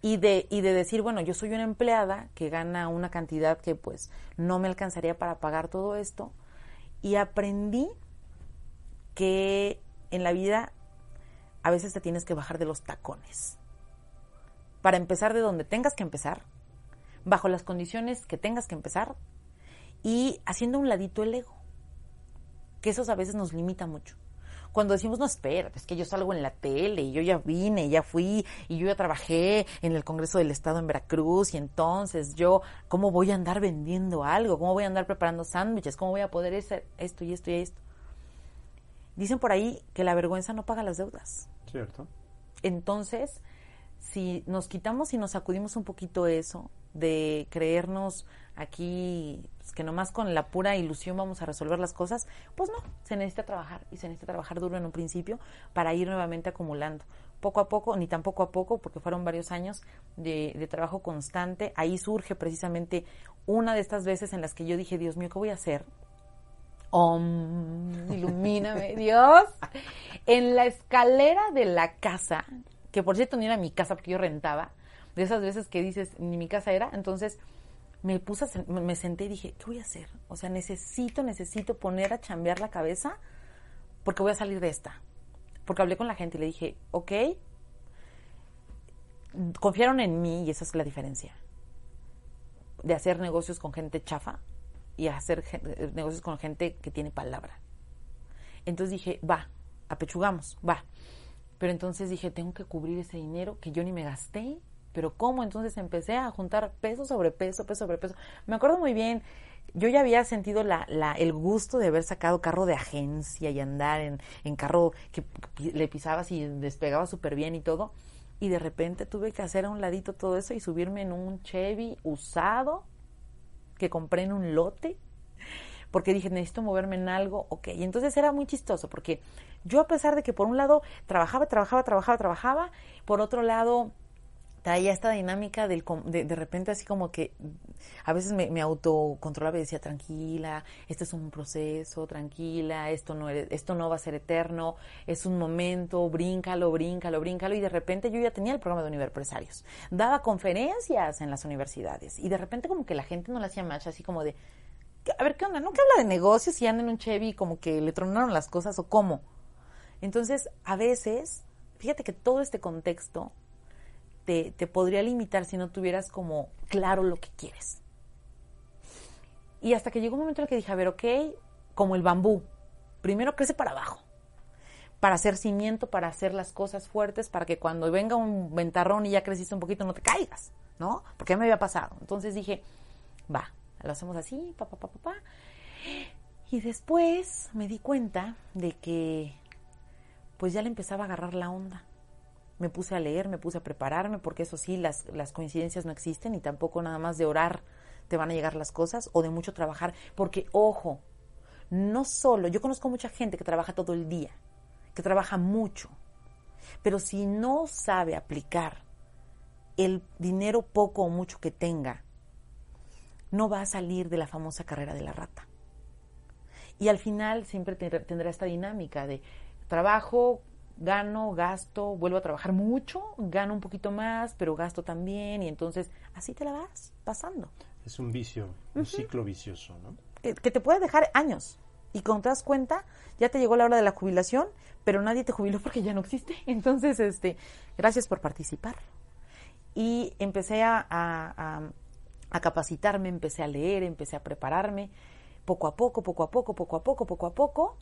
Y de, y de decir, bueno, yo soy una empleada que gana una cantidad que pues no me alcanzaría para pagar todo esto. Y aprendí que en la vida a veces te tienes que bajar de los tacones. Para empezar de donde tengas que empezar, bajo las condiciones que tengas que empezar y haciendo un ladito el ego. Que eso a veces nos limita mucho. Cuando decimos, no, espera, es que yo salgo en la tele y yo ya vine, ya fui y yo ya trabajé en el Congreso del Estado en Veracruz y entonces yo, ¿cómo voy a andar vendiendo algo? ¿Cómo voy a andar preparando sándwiches? ¿Cómo voy a poder hacer esto y esto y esto? Dicen por ahí que la vergüenza no paga las deudas. Cierto. Entonces, si nos quitamos y nos sacudimos un poquito eso, de creernos aquí pues, que nomás con la pura ilusión vamos a resolver las cosas, pues no, se necesita trabajar y se necesita trabajar duro en un principio para ir nuevamente acumulando. Poco a poco, ni tan poco a poco, porque fueron varios años de, de trabajo constante. Ahí surge precisamente una de estas veces en las que yo dije, Dios mío, ¿qué voy a hacer? Om, ilumíname, [LAUGHS] Dios. En la escalera de la casa, que por cierto ni era mi casa porque yo rentaba, de esas veces que dices, ni mi casa era, entonces me puse, me senté y dije, ¿qué voy a hacer? O sea, necesito, necesito poner a chambear la cabeza porque voy a salir de esta. Porque hablé con la gente y le dije, ok, confiaron en mí y esa es la diferencia. De hacer negocios con gente chafa y hacer eh, negocios con gente que tiene palabra. Entonces dije, va, apechugamos, va. Pero entonces dije, tengo que cubrir ese dinero que yo ni me gasté. Pero ¿cómo? Entonces empecé a juntar peso sobre peso, peso sobre peso. Me acuerdo muy bien, yo ya había sentido la, la, el gusto de haber sacado carro de agencia y andar en, en carro que le pisabas y despegaba súper bien y todo. Y de repente tuve que hacer a un ladito todo eso y subirme en un Chevy usado que compré en un lote, porque dije, necesito moverme en algo, ok. Y entonces era muy chistoso, porque yo a pesar de que por un lado trabajaba, trabajaba, trabajaba, trabajaba, por otro lado traía esta dinámica del, de, de repente así como que a veces me, me autocontrolaba y decía tranquila, este es un proceso, tranquila, esto no esto no va a ser eterno, es un momento, bríncalo, bríncalo, bríncalo y de repente yo ya tenía el programa de universipresarios, daba conferencias en las universidades y de repente como que la gente no le hacía match así como de a ver qué onda, que habla de negocios y anda en un Chevy como que le tronaron las cosas o cómo. Entonces, a veces, fíjate que todo este contexto te, te podría limitar si no tuvieras como claro lo que quieres. Y hasta que llegó un momento en el que dije, a ver, ok, como el bambú, primero crece para abajo, para hacer cimiento, para hacer las cosas fuertes, para que cuando venga un ventarrón y ya creciste un poquito no te caigas, ¿no? Porque ya me había pasado. Entonces dije, va, lo hacemos así, pa, pa, pa, pa, pa. Y después me di cuenta de que pues ya le empezaba a agarrar la onda. Me puse a leer, me puse a prepararme, porque eso sí, las, las coincidencias no existen y tampoco nada más de orar te van a llegar las cosas o de mucho trabajar, porque ojo, no solo, yo conozco mucha gente que trabaja todo el día, que trabaja mucho, pero si no sabe aplicar el dinero poco o mucho que tenga, no va a salir de la famosa carrera de la rata. Y al final siempre te- tendrá esta dinámica de trabajo, gano, gasto, vuelvo a trabajar mucho, gano un poquito más, pero gasto también, y entonces así te la vas pasando. Es un vicio, un ciclo vicioso, ¿no? Que, que te puede dejar años. Y cuando te das cuenta, ya te llegó la hora de la jubilación, pero nadie te jubiló porque ya no existe. [LAUGHS] Entonces, este, gracias por participar. Y empecé a, a- a- a capacitarme, empecé a leer, empecé a prepararme, poco a poco, poco a poco, poco a poco, poco a poco.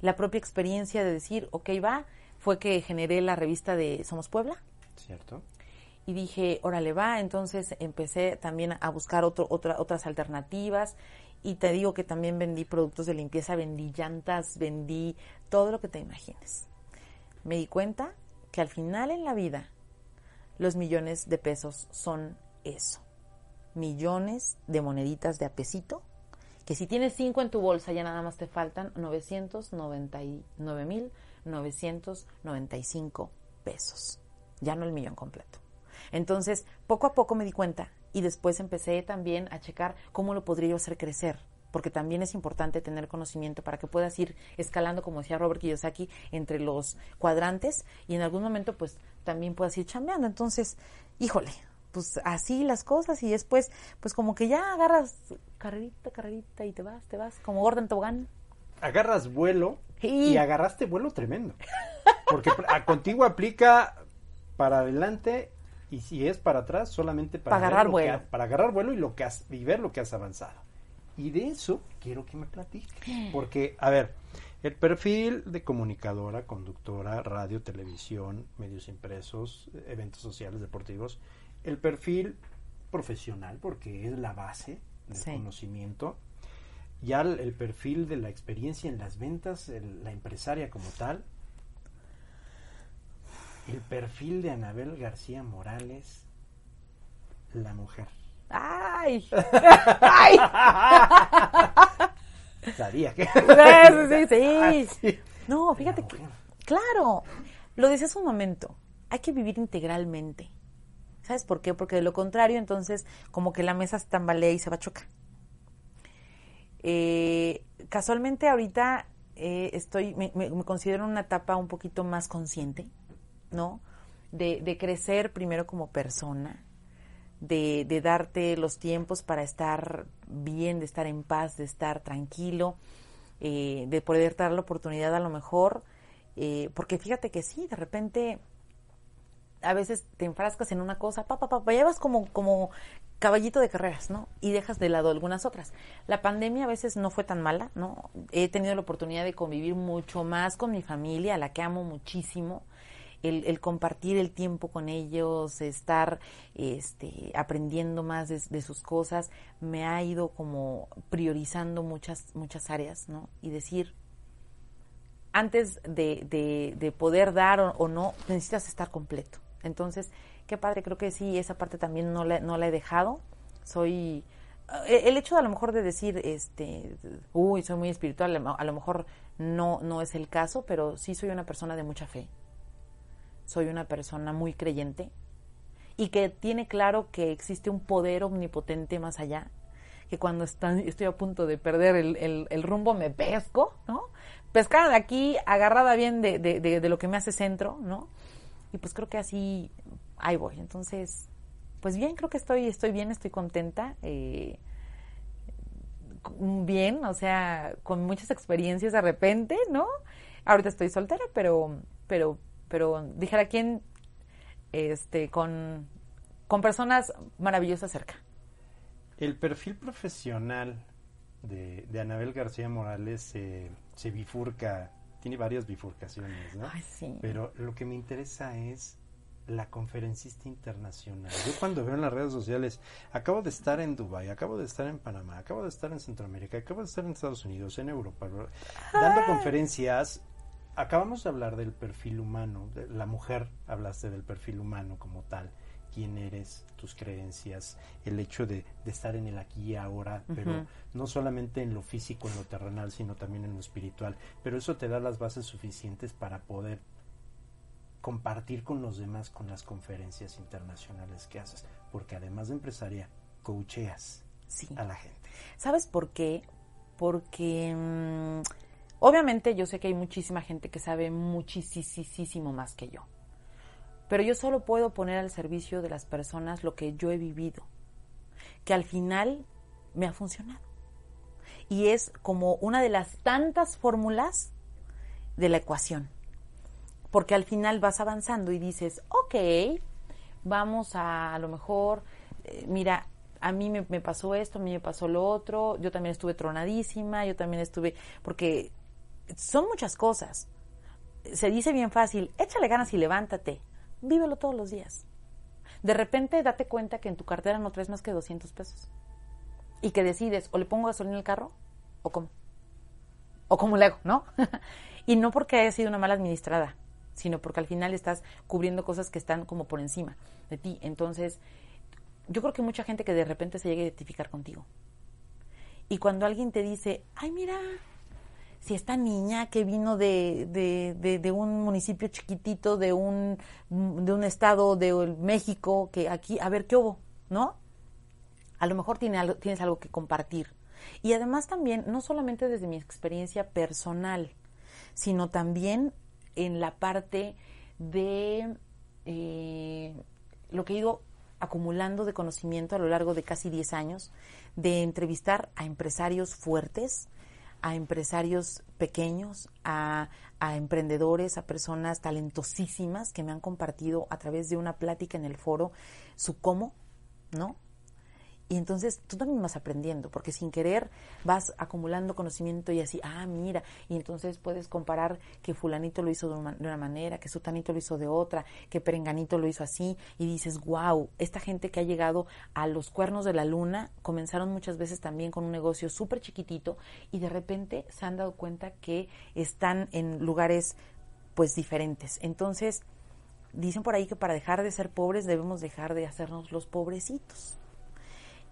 La propia experiencia de decir, ok, va, fue que generé la revista de Somos Puebla, ¿Cierto? y dije, órale va, entonces empecé también a buscar otro, otra, otras alternativas y te digo que también vendí productos de limpieza, vendí llantas, vendí todo lo que te imagines. Me di cuenta que al final en la vida los millones de pesos son eso, millones de moneditas de apesito, que si tienes cinco en tu bolsa ya nada más te faltan 999.995 pesos, ya no el millón completo. Entonces, poco a poco me di cuenta y después empecé también a checar cómo lo podría yo hacer crecer, porque también es importante tener conocimiento para que puedas ir escalando, como decía Robert Kiyosaki, entre los cuadrantes y en algún momento pues también puedas ir chambeando. Entonces, híjole, pues así las cosas y después pues como que ya agarras carrerita, carrerita y te vas, te vas, como Gordon Tobogán. Agarras vuelo Sí. y agarraste vuelo tremendo. Porque a- contigo aplica para adelante y si es para atrás, solamente para, agarrar lo que vuelo. ha- para agarrar vuelo y, lo que has, y ver lo que has avanzado. Y de eso quiero que me platiques. Porque, a ver, el perfil de comunicadora, conductora, radio, televisión, medios impresos, eventos sociales, deportivos, el perfil profesional, porque es la base del Sí. conocimiento, ya el, el perfil de la experiencia en las ventas, el- la empresaria como tal, el perfil de Anabel García Morales, la mujer. ¡Ay! [LAUGHS] ¡Ay! Sabía que... [LAUGHS] Sí, sí, sí. [LAUGHS] Ah. No, fíjate que, claro, lo decías un momento, hay que vivir integralmente. ¿Sabes por qué? Porque de lo contrario, entonces, como que la mesa se tambalea y se va a chocar. Eh, casualmente ahorita eh, estoy, me, me- me considero en una etapa un poquito más consciente, ¿no? De, de crecer primero como persona, de, de darte los tiempos para estar bien, de estar en paz, de estar tranquilo, eh, de poder dar la oportunidad a lo mejor, eh, porque fíjate que sí, de repente a veces te enfrascas en una cosa, pa, pa, pa, llevas como, como caballito de carreras, ¿no? Y dejas de lado algunas otras. La pandemia a veces no fue tan mala, ¿no? He tenido la oportunidad de convivir mucho más con mi familia, a la que amo muchísimo. El, el compartir el tiempo con ellos, estar este, aprendiendo más de, de sus cosas, me ha ido como priorizando muchas, muchas áreas, ¿no? Y decir, antes de, de- de poder dar o, o no, necesitas estar completo. Entonces, qué padre, creo que sí, esa parte también no la, no la he dejado. Soy, eh, el hecho de a lo mejor de decir, este, uy, soy muy espiritual, a lo- mejor no, no es el caso, pero sí soy una persona de mucha fe. Soy una persona muy creyente y que tiene claro que existe un poder omnipotente más allá, que cuando están, estoy a punto de perder el, el, rumbo me pesco, ¿no? Pescada de aquí, agarrada bien de, de, de, lo que me hace centro, ¿no? Y pues creo que así, ahí voy. Entonces, pues bien, creo que estoy, estoy bien, estoy contenta. Eh, bien, o sea, con muchas experiencias de repente, ¿no? Ahorita estoy soltera, pero, pero, pero, dijera quién, este, con, con personas maravillosas cerca. El perfil profesional de, de Anabel García Morales se bifurca, tiene varias bifurcaciones, ¿no? Ay, sí. Pero lo que me interesa es la conferencista internacional. Yo cuando veo en las redes sociales, acabo de estar en Dubai, acabo de estar en Panamá, acabo de estar en Centroamérica, acabo de estar en Estados Unidos, en Europa, dando conferencias. Acabamos de hablar del perfil humano, de la mujer, hablaste del perfil humano como tal, quién eres, tus creencias, el hecho de, de estar en el aquí y ahora, pero no solamente en lo físico, en lo terrenal, sino también en lo espiritual. Pero eso te da las bases suficientes para poder compartir con los demás con las conferencias internacionales que haces, porque además de empresaria, coacheas a la gente. ¿Sabes por qué? Porque mm, obviamente yo sé que hay muchísima gente que sabe muchísimo más que yo, pero yo solo puedo poner al servicio de las personas lo que yo he vivido, que al final me ha funcionado. Y es como una de las tantas fórmulas de la ecuación porque al final vas avanzando y dices, ok, vamos a a lo mejor, eh, mira, a mí me, pasó esto, a mí me pasó lo otro, yo también estuve tronadísima, yo también estuve, porque son muchas cosas. Se dice bien fácil, échale ganas y levántate, vívelo todos los días. De repente date cuenta que en tu cartera no traes más que 200 pesos. Y que decides, o le pongo gasolina al carro, o cómo. O cómo le hago, ¿no? [LAUGHS] y no porque haya sido una mala administrada, sino porque al final estás cubriendo cosas que están como por encima de ti. Entonces, yo creo que mucha gente que de repente se llega a identificar contigo. Y cuando alguien te dice, ay, mira, si esta niña que vino de, de, de, un municipio chiquitito, de un, de un estado de México, que aquí, a ver qué hubo, ¿no? A lo mejor tiene algo, tienes algo que compartir. Y además también, no solamente desde mi experiencia personal, sino también en la parte de eh, lo que he ido acumulando de conocimiento a lo largo de casi 10 años, de entrevistar a empresarios fuertes, a empresarios pequeños, a, emprendedores, a personas talentosísimas que me han compartido a través de una plática en el foro su cómo, ¿no? Y entonces tú también vas aprendiendo, porque sin querer vas acumulando conocimiento y así, ah, mira, y entonces puedes comparar que fulanito lo hizo de una, manera, que sutanito lo hizo de otra, que perenganito lo hizo así, y dices, wow, esta gente que ha llegado a los cuernos de la luna comenzaron muchas veces también con un negocio súper chiquitito y de repente se han dado cuenta que están en lugares pues diferentes. Entonces, dicen por ahí que para dejar de ser pobres debemos dejar de hacernos los pobrecitos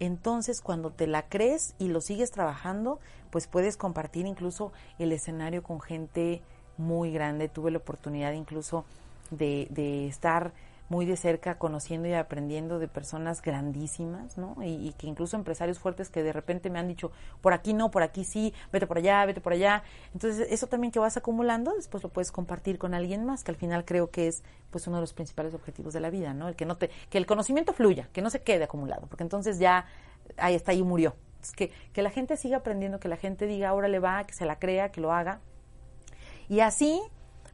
entonces cuando te la crees y lo sigues trabajando, pues puedes compartir incluso el escenario con gente muy grande. Tuve la oportunidad incluso de, de estar muy de cerca conociendo y aprendiendo de personas grandísimas, ¿no? Y, que incluso empresarios fuertes que de repente me han dicho, por aquí no, por aquí sí, vete por allá, vete por allá. Entonces, eso también que vas acumulando, después lo puedes compartir con alguien más, que al final creo que es pues uno de los principales objetivos de la vida, ¿no? El que no te, que el conocimiento fluya, que no se quede acumulado, porque entonces ya ahí está, ahí murió. Es que, que la gente siga aprendiendo, que la gente diga, ahora le va, que se la crea, que lo haga. Y así,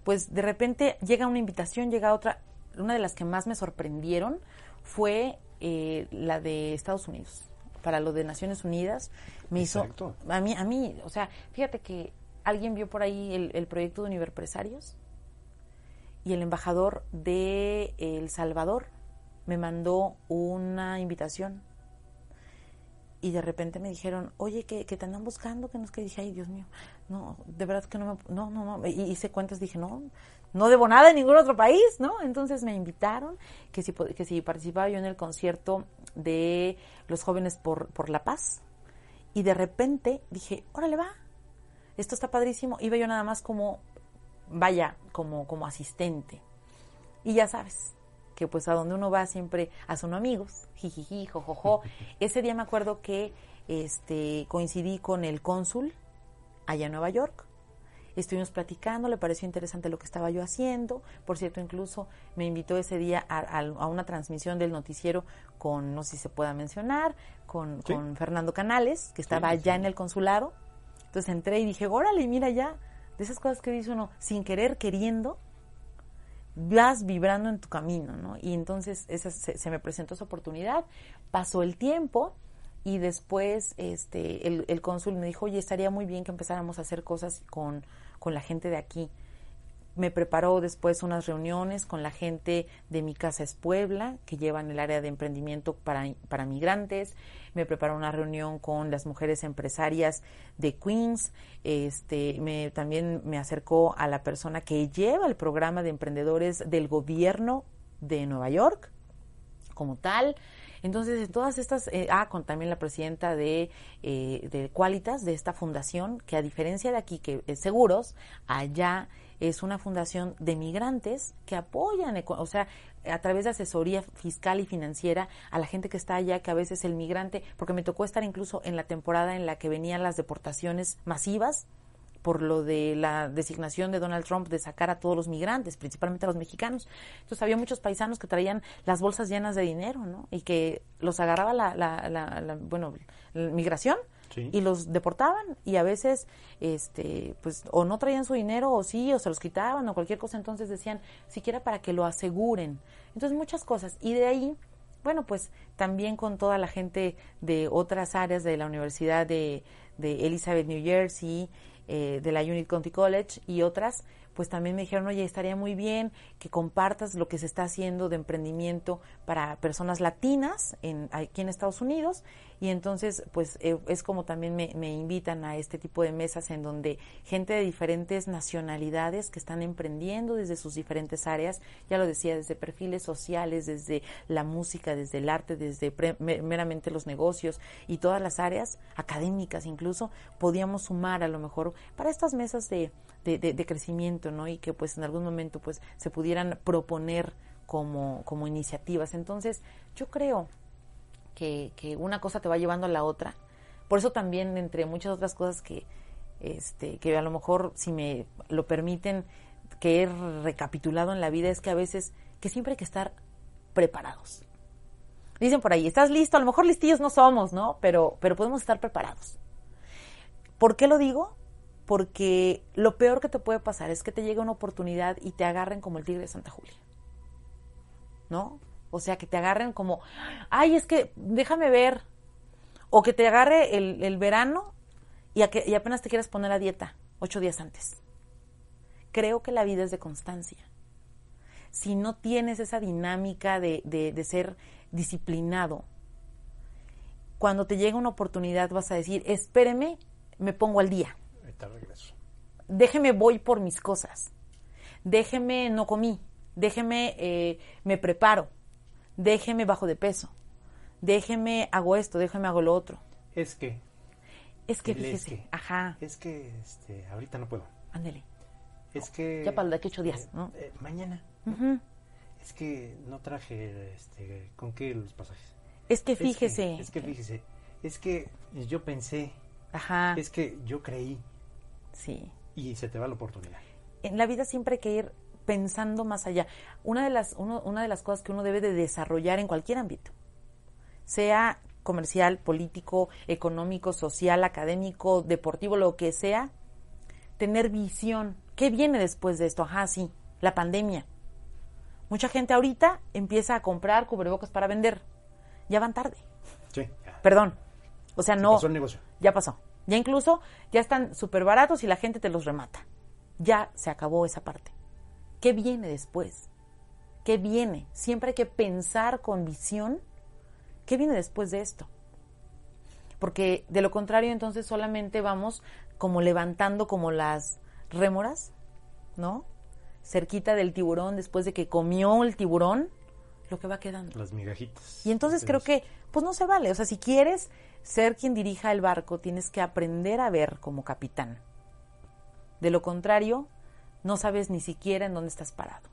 pues de repente llega una invitación, llega otra, una de las que más me sorprendieron fue eh, la de Estados Unidos. Para lo de Naciones Unidas. Me hizo a mí a mí, o sea, fíjate que alguien vio por ahí el, proyecto de Univerpresarios y el embajador de El Salvador me mandó una invitación. Y de repente me dijeron, oye, que, te andan buscando, que no es que dije, ay, Dios mío, no, de verdad que no me, no, no, no, y hice cuentas, dije, no, no debo nada en ningún otro país, ¿no? Entonces me invitaron que si, que si participaba yo en el concierto de los jóvenes por, por la paz, y de repente dije, órale va, esto está padrísimo, iba yo nada más como, vaya, como, como asistente, y ya sabes, que pues a donde uno va siempre hacen amigos, jijiji, jojojo. [LAUGHS] Ese día me acuerdo que este coincidí con el cónsul allá en Nueva York. Estuvimos platicando, le pareció interesante lo que estaba yo haciendo. Por cierto, incluso me invitó ese día a, a- a una transmisión del noticiero con, no sé si se pueda mencionar, con, Sí. con Fernando Canales, que estaba Sí, allá sí. en el consulado. Entonces entré y dije, órale, mira ya, de esas cosas que dice uno, sin querer, queriendo, vas vibrando en tu camino, ¿no? Y entonces esa, se, se me presentó esa oportunidad, pasó el tiempo y después este, el, el cónsul me dijo, oye, estaría muy bien que empezáramos a hacer cosas con, con la gente de aquí. Me preparó después unas reuniones con la gente de Mi Casa es Puebla, que llevan el área de emprendimiento para, para migrantes. Me preparó una reunión con las mujeres empresarias de Queens. Este, me, también me acercó a la persona que lleva el programa de emprendedores del gobierno de Nueva York como tal. Entonces, en todas estas, eh, ah, con también la presidenta de, eh, de Qualitas, de esta fundación, que a diferencia de aquí, que es seguros, allá es una fundación de migrantes que apoyan, o sea, a través de asesoría fiscal y financiera a la gente que está allá, que a veces el migrante, porque me tocó estar incluso en la temporada en la que venían las deportaciones masivas, por lo de la designación de Donald Trump de sacar a todos los migrantes, principalmente a los mexicanos. Entonces había muchos paisanos que traían las bolsas llenas de dinero, ¿no? Y que los agarraba la, la, la- la- bueno, la migración Sí. y los deportaban y a veces, este, pues, o no traían su dinero o sí, o se los quitaban o cualquier cosa. Entonces decían, siquiera para que lo aseguren. Entonces muchas cosas. Y de ahí bueno, pues también con toda la gente de otras áreas de la Universidad de, de Elizabeth, New Jersey, eh, de la Unit County College y otras, pues también me dijeron, oye, estaría muy bien que compartas lo que se está haciendo de emprendimiento para personas latinas en, aquí en Estados Unidos. Y entonces, pues eh, es como también me, invitan a este tipo de mesas en donde gente de diferentes nacionalidades que están emprendiendo desde sus diferentes áreas, ya lo decía, desde perfiles sociales, desde la música, desde el arte, desde pre- me- meramente los negocios y todas las áreas académicas incluso, podíamos sumar a lo mejor para estas mesas de, de, de- crecimiento, ¿no? Y que pues en algún momento pues se pudieran proponer como, como iniciativas. Entonces, yo creo que, que una cosa te va llevando a la otra. Por eso también, entre muchas otras cosas que, este, que a lo mejor, si me lo permiten, que he recapitulado en la vida, es que a veces, que siempre hay que estar preparados. Dicen por ahí, ¿estás listo? A lo mejor listillos no somos, ¿no? Pero, pero podemos estar preparados. ¿Por qué lo digo? Porque lo peor que te puede pasar es que te llegue una oportunidad y te agarren como el tigre de Santa Julia. ¿No? O sea, que te agarren como, ay, es que déjame ver. O que te agarre el, el verano y, que, apenas te quieras poner a dieta ocho días antes. Creo que la vida es de constancia. Si no tienes esa dinámica de, de, de ser disciplinado, cuando te llega una oportunidad vas a decir, espéreme, me pongo al día. Ahorita regreso. Déjeme voy por mis cosas. Déjeme no comí. Déjeme eh, me preparo. Déjeme bajo de peso. Déjeme hago esto, déjeme hago lo otro. Es que, Es que El es fíjese, que. ajá, es que, este, ahorita no puedo. ándele. Es que... Ya para de aquí ocho días, eh, ¿no? eh, mañana. Ujú. Es que no traje, este, ¿con qué los pasajes? Es que Es que- fíjese. Es que, fíjese. Es que yo pensé, Ajá, es que yo creí sí. y se te va la oportunidad. en la vida siempre hay que ir pensando más allá. Una de las, uno- una de las cosas que uno debe de desarrollar en cualquier ámbito, sea comercial, político, económico, social, académico, deportivo, lo que sea, tener visión. ¿Qué viene después de esto? Ajá, sí, la pandemia. Mucha gente ahorita empieza a comprar cubrebocas para vender. Ya van tarde. Sí, ya. Perdón. O sea, Se no. pasó el negocio. Ya pasó. Ya incluso ya están súper baratos y la gente te los remata. Ya se acabó esa parte. ¿Qué viene después? ¿Qué viene? Siempre hay que pensar con visión qué viene después de esto. Porque de lo contrario entonces solamente vamos como levantando como las rémoras, ¿no? Cerquita del tiburón después de que comió el tiburón, lo que va quedando. Las migajitas. Y entonces creo que, pues no se vale. O sea, si quieres ser quien dirija el barco, tienes que aprender a ver como capitán. De lo contrario, no sabes ni siquiera en dónde estás parado.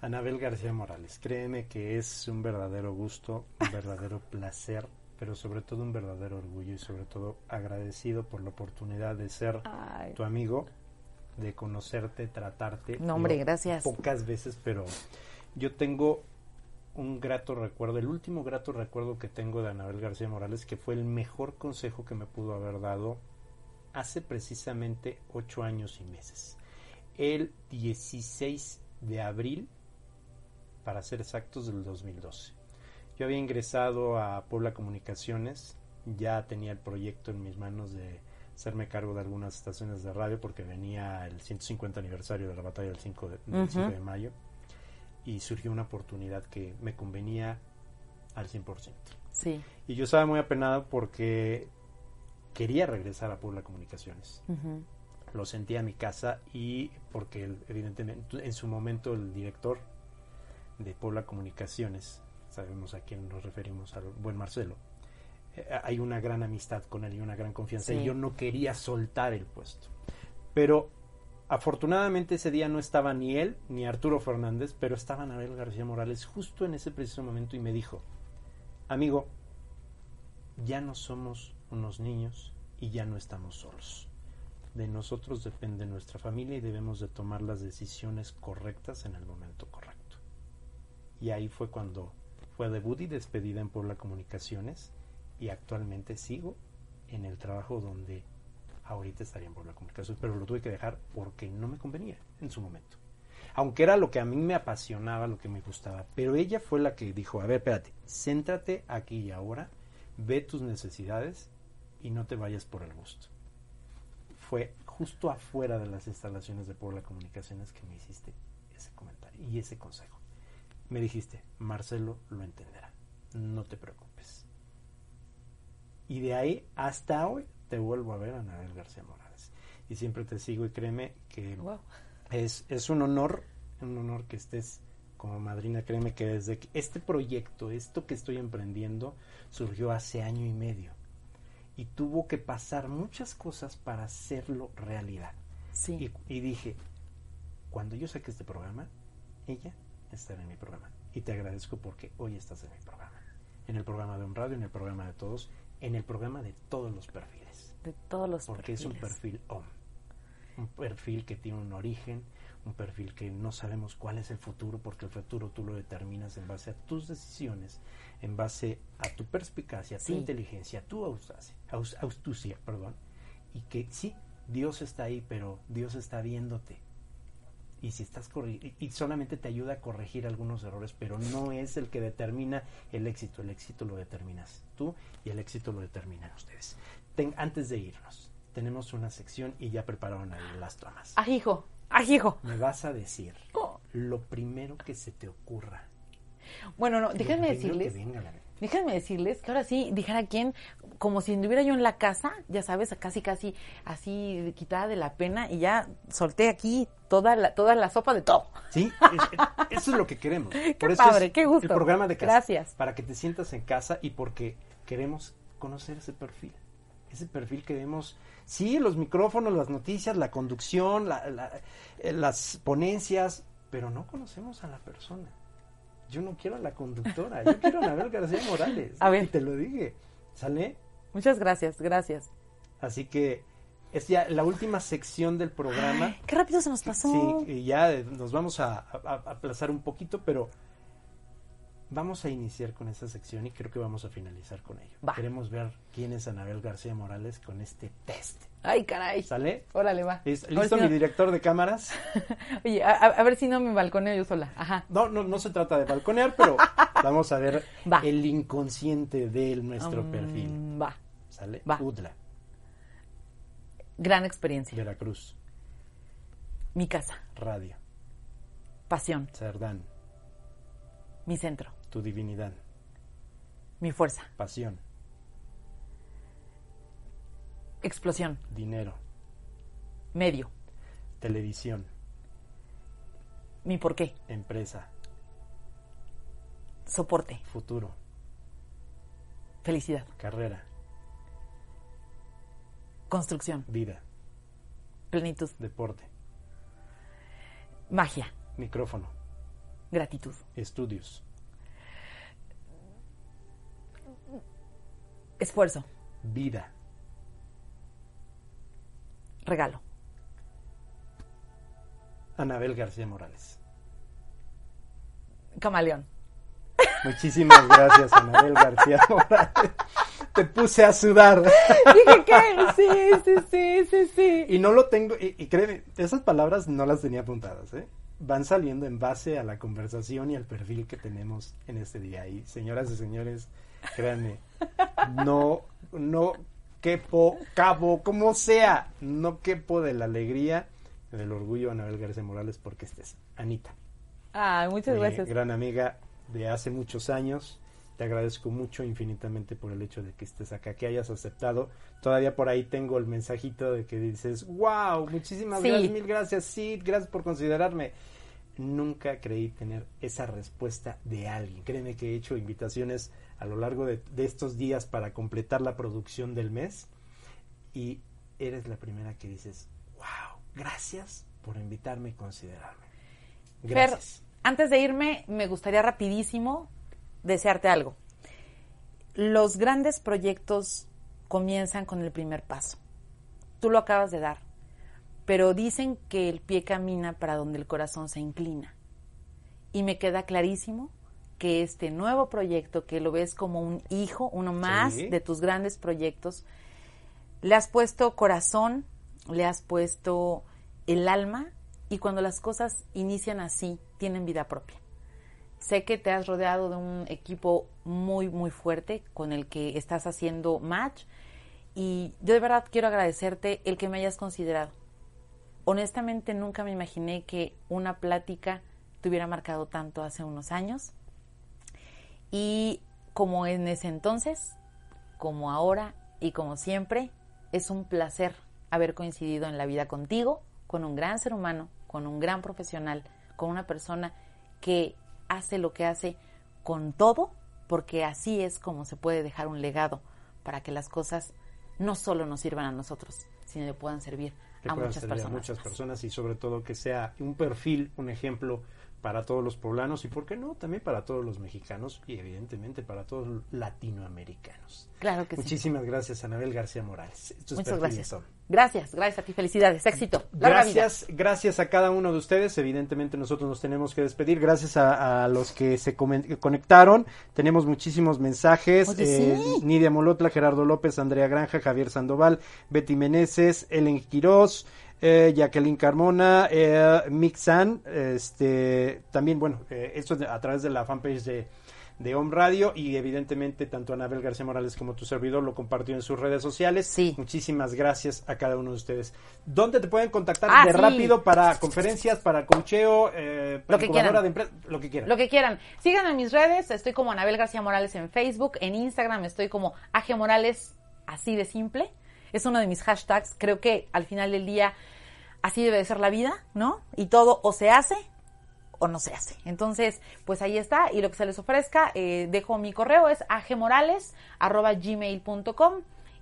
Anabel García Morales, créeme que es un verdadero gusto, un verdadero [LAUGHS] placer, pero sobre todo un verdadero orgullo y sobre todo agradecido por la oportunidad de ser Ay. tu amigo, de conocerte, tratarte. No, hombre, gracias. Pocas veces, pero yo tengo un grato recuerdo, el último grato recuerdo que tengo de Anabel García Morales, que fue el mejor consejo que me pudo haber dado hace precisamente ocho años y meses. El 16 de abril, para ser exactos, del 2012. Yo había ingresado a Puebla Comunicaciones, ya tenía el proyecto en mis manos de hacerme cargo de algunas estaciones de radio porque venía el 150 aniversario de la batalla del 5 de, del Ujú. 5 de mayo y surgió una oportunidad que me convenía al 100%. Sí. Y yo estaba muy apenado porque quería regresar a Puebla Comunicaciones. Lo sentía en mi casa y porque evidentemente en su momento el director de Puebla Comunicaciones, sabemos a quién nos referimos, al buen Marcelo, eh, hay una gran amistad con él y una gran confianza Sí. y yo no quería soltar el puesto. Pero afortunadamente ese día no estaba ni él ni Arturo Fernández, pero estaba Anabel García Morales justo en ese preciso momento y me dijo, amigo, ya no somos unos niños y ya no estamos solos. De nosotros depende nuestra familia y debemos de tomar las decisiones correctas en el momento correcto. Y ahí fue cuando fue debut y despedida en Puebla Comunicaciones y actualmente sigo en el trabajo donde ahorita estaría en Puebla Comunicaciones, pero lo tuve que dejar porque no me convenía en su momento. Aunque era lo que a mí me apasionaba, lo que me gustaba, pero ella fue la que dijo, a ver, espérate, céntrate aquí y ahora, ve tus necesidades y no te vayas por el gusto. Fue justo afuera de las instalaciones de Puebla Comunicaciones que me hiciste ese comentario y ese consejo. Me dijiste, Marcelo lo entenderá, no te preocupes. Y de ahí hasta hoy te vuelvo a ver Anabel García Morales. Y siempre te sigo y créeme que Wow. es, es un honor, un honor que estés como madrina. Créeme que desde que este proyecto, esto que estoy emprendiendo, surgió hace año y medio. Y tuvo que pasar muchas cosas para hacerlo realidad. Sí. Y, y dije, cuando yo saque este programa, ella estará en mi programa. Y te agradezco porque hoy estás en mi programa. En el programa de un radio, en el programa de todos, en el programa de todos los perfiles. De todos los Porque es un perfil OM. Un perfil que tiene un origen, un perfil que no sabemos cuál es el futuro, porque el futuro tú lo determinas en base a tus decisiones, en base a tu perspicacia, tu Sí. inteligencia, tu audacia, aus- astucia, perdón. Y que sí, Dios está ahí, pero Dios está viéndote. Y si estás y solamente te ayuda a corregir algunos errores, pero no es el que determina el éxito. El éxito lo determinas tú y el éxito lo determinan ustedes. Ten- antes de irnos, tenemos una sección y ya prepararon ahí las tomas. Ajijo, ajijo. Me vas a decir Oh. lo primero que se te ocurra. Bueno, no, déjenme primero que decirles, venga déjenme decirles que ahora sí, dijera quién, como si anduviera yo en la casa, ya sabes, casi, casi, así quitada de la pena y ya solté aquí toda la, toda la sopa de todo. Sí, es- eso es lo que queremos. [LAUGHS] Por eso padre, es qué gusto. El programa de casa. Gracias. Para que te sientas en casa y porque queremos conocer ese perfil. Ese perfil que vemos, sí, los micrófonos, las noticias, la conducción, la- la- eh, las ponencias, pero no conocemos a la persona. Yo no quiero a la conductora, yo quiero a Anabel García Morales. A ver. Y te lo dije, ¿sale? Muchas gracias, gracias. Así que es ya la última sección del programa. Ay, qué rápido se nos pasó. Sí, y ya eh, nos vamos a aplazar un poquito, pero vamos a iniciar con esta sección y creo que vamos a finalizar con ello. Va. Queremos ver quién es Anabel García Morales con este test. Ay, caray. ¿Sale? Órale, va. ¿Listo, A ver ¿Listo si mi no- director de cámaras? [LAUGHS] Oye, a, ver si no me balconeo yo sola. Ajá. No, no, no se trata de balconear, pero [LAUGHS] vamos a ver Va. el inconsciente de nuestro Mm, perfil. Va. ¿Sale? va. Udla, Gran experiencia. Veracruz, Mi casa. Radio, Pasión. Cerdán, Mi centro. Tu Divinidad, Mi fuerza. Pasión, Explosión. Dinero, Medio. Televisión, Mi porqué. Empresa, Soporte. Futuro, Felicidad. Carrera, Construcción. Vida, Plenitud. Deporte, Magia. Micrófono, Gratitud. Estudios. Esfuerzo. Vida. Regalo. Anabel García Morales. Camaleón. Muchísimas gracias, Anabel García Morales. Te puse a sudar. Dije que sí, sí, sí, sí, sí. Y no lo tengo, y, y créeme, esas palabras no las tenía apuntadas, ¿eh? Van saliendo en base a la conversación y al perfil que tenemos en este día. Y señoras y señores, créanme, no, no quepo, cabo, como sea, no quepo de la alegría, del orgullo Anabel García Morales porque estés. Anita. Ay, muchas gracias. gran amiga de hace muchos años. Te agradezco mucho, infinitamente, por el hecho de que estés acá, que hayas aceptado. Todavía por ahí tengo el mensajito de que dices, wow, muchísimas Sí. gracias, mil gracias, sí, gracias por considerarme. Nunca creí tener esa respuesta de alguien. Créeme que he hecho invitaciones a lo largo de, de estos días para completar la producción del mes y eres la primera que dices, wow, gracias por invitarme y considerarme. Gracias. Fer, antes de irme, me gustaría rapidísimo desearte algo. Los grandes proyectos comienzan con el primer paso. Tú lo acabas de dar, pero dicen que el pie camina para donde el corazón se inclina. Y me queda clarísimo que este nuevo proyecto, que lo ves como un hijo, uno más Sí. de tus grandes proyectos, le has puesto corazón, le has puesto el alma y cuando las cosas inician así, tienen vida propia. Sé que te has rodeado de un equipo muy, muy fuerte con el que estás haciendo match y yo de verdad quiero agradecerte el que me hayas considerado. Honestamente nunca me imaginé que una plática te hubiera marcado tanto hace unos años. Y como en ese entonces, como ahora y como siempre, es un placer haber coincidido en la vida contigo, con un gran ser humano, con un gran profesional, con una persona que hace lo que hace con todo, porque así es como se puede dejar un legado para que las cosas no solo nos sirvan a nosotros, sino que puedan servir que a muchas a muchas personas y sobre todo que sea un perfil, un ejemplo para todos los poblanos y, ¿por qué no?, también para todos los mexicanos y evidentemente para todos los latinoamericanos. Claro que sí. Muchísimas gracias, Anabel García Morales. Estos Muchas gracias. son. Gracias, gracias a ti. Felicidades, éxito. Larga vida. Gracias, gracias a cada uno de ustedes. Evidentemente nosotros nos tenemos que despedir. Gracias a, a los que se conectaron. Tenemos muchísimos mensajes. Oye, Eh, sí. Nidia Molotla, Gerardo López, Andrea Granja, Javier Sandoval, Betty Meneses, Ellen Quirós, eh, Jacqueline Carmona, eh, Mixan, este, también, bueno, eh, esto es a través de la fanpage de, de Home Radio y evidentemente tanto Anabel García Morales como tu servidor lo compartió en sus redes sociales. Sí. Muchísimas gracias a cada uno de ustedes. ¿Dónde te pueden contactar Ah, de sí. rápido para conferencias, para coacheo, eh, Lo que incubadora quieran. de empresas, lo que quieran? Lo que quieran. Síganme en mis redes. Estoy como Anabel García Morales en Facebook. En Instagram estoy como AG Morales, así de simple. Es uno de mis hashtags. Creo que al final del día así debe de ser la vida, ¿no? Y todo o se hace o no se hace. Entonces, pues ahí está. Y lo que se les ofrezca, eh, dejo mi correo, es agmorales.gmail.com.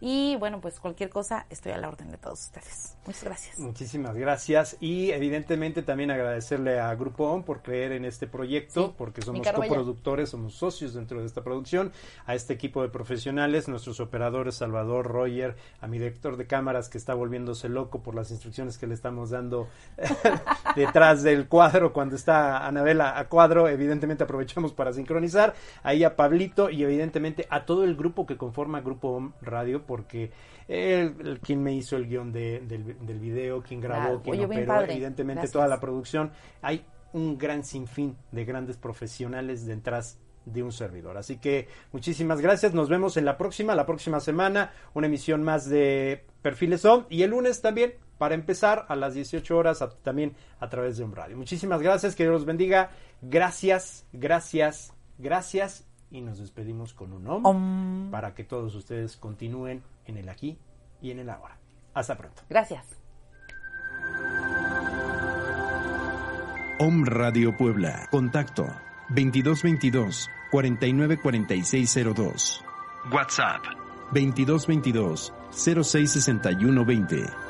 Y bueno, pues cualquier cosa, estoy a la orden de todos ustedes. Muchas gracias. Muchísimas gracias y evidentemente también agradecerle a Grupo ON por creer en este proyecto, Sí, porque somos coproductores, somos socios dentro de esta producción, a este equipo de profesionales, nuestros operadores Salvador, Roger, a mi director de cámaras que está volviéndose loco por las instrucciones que le estamos dando [LAUGHS] detrás del cuadro cuando está Anabela a cuadro, evidentemente aprovechamos para sincronizar, ahí a Pablito y evidentemente a todo el grupo que conforma Grupo OM Radio, porque él, el- quien me hizo el guion de- del, del video, quien grabó, Claro. quien Oye, operó, evidentemente Gracias. toda la producción, hay un gran sinfín de grandes profesionales detrás de un servidor. Así que muchísimas gracias, nos vemos en la próxima, la próxima semana, una emisión más de Perfiles On y el lunes también para empezar a las 18 horas a- también a través de un radio. Muchísimas gracias, que Dios los bendiga, gracias, gracias, gracias y nos despedimos con un om, Om. para que todos ustedes continúen en el aquí y en el ahora. Hasta pronto. Gracias. Om Radio Puebla. Contacto 2222 494602. WhatsApp 2222 066120.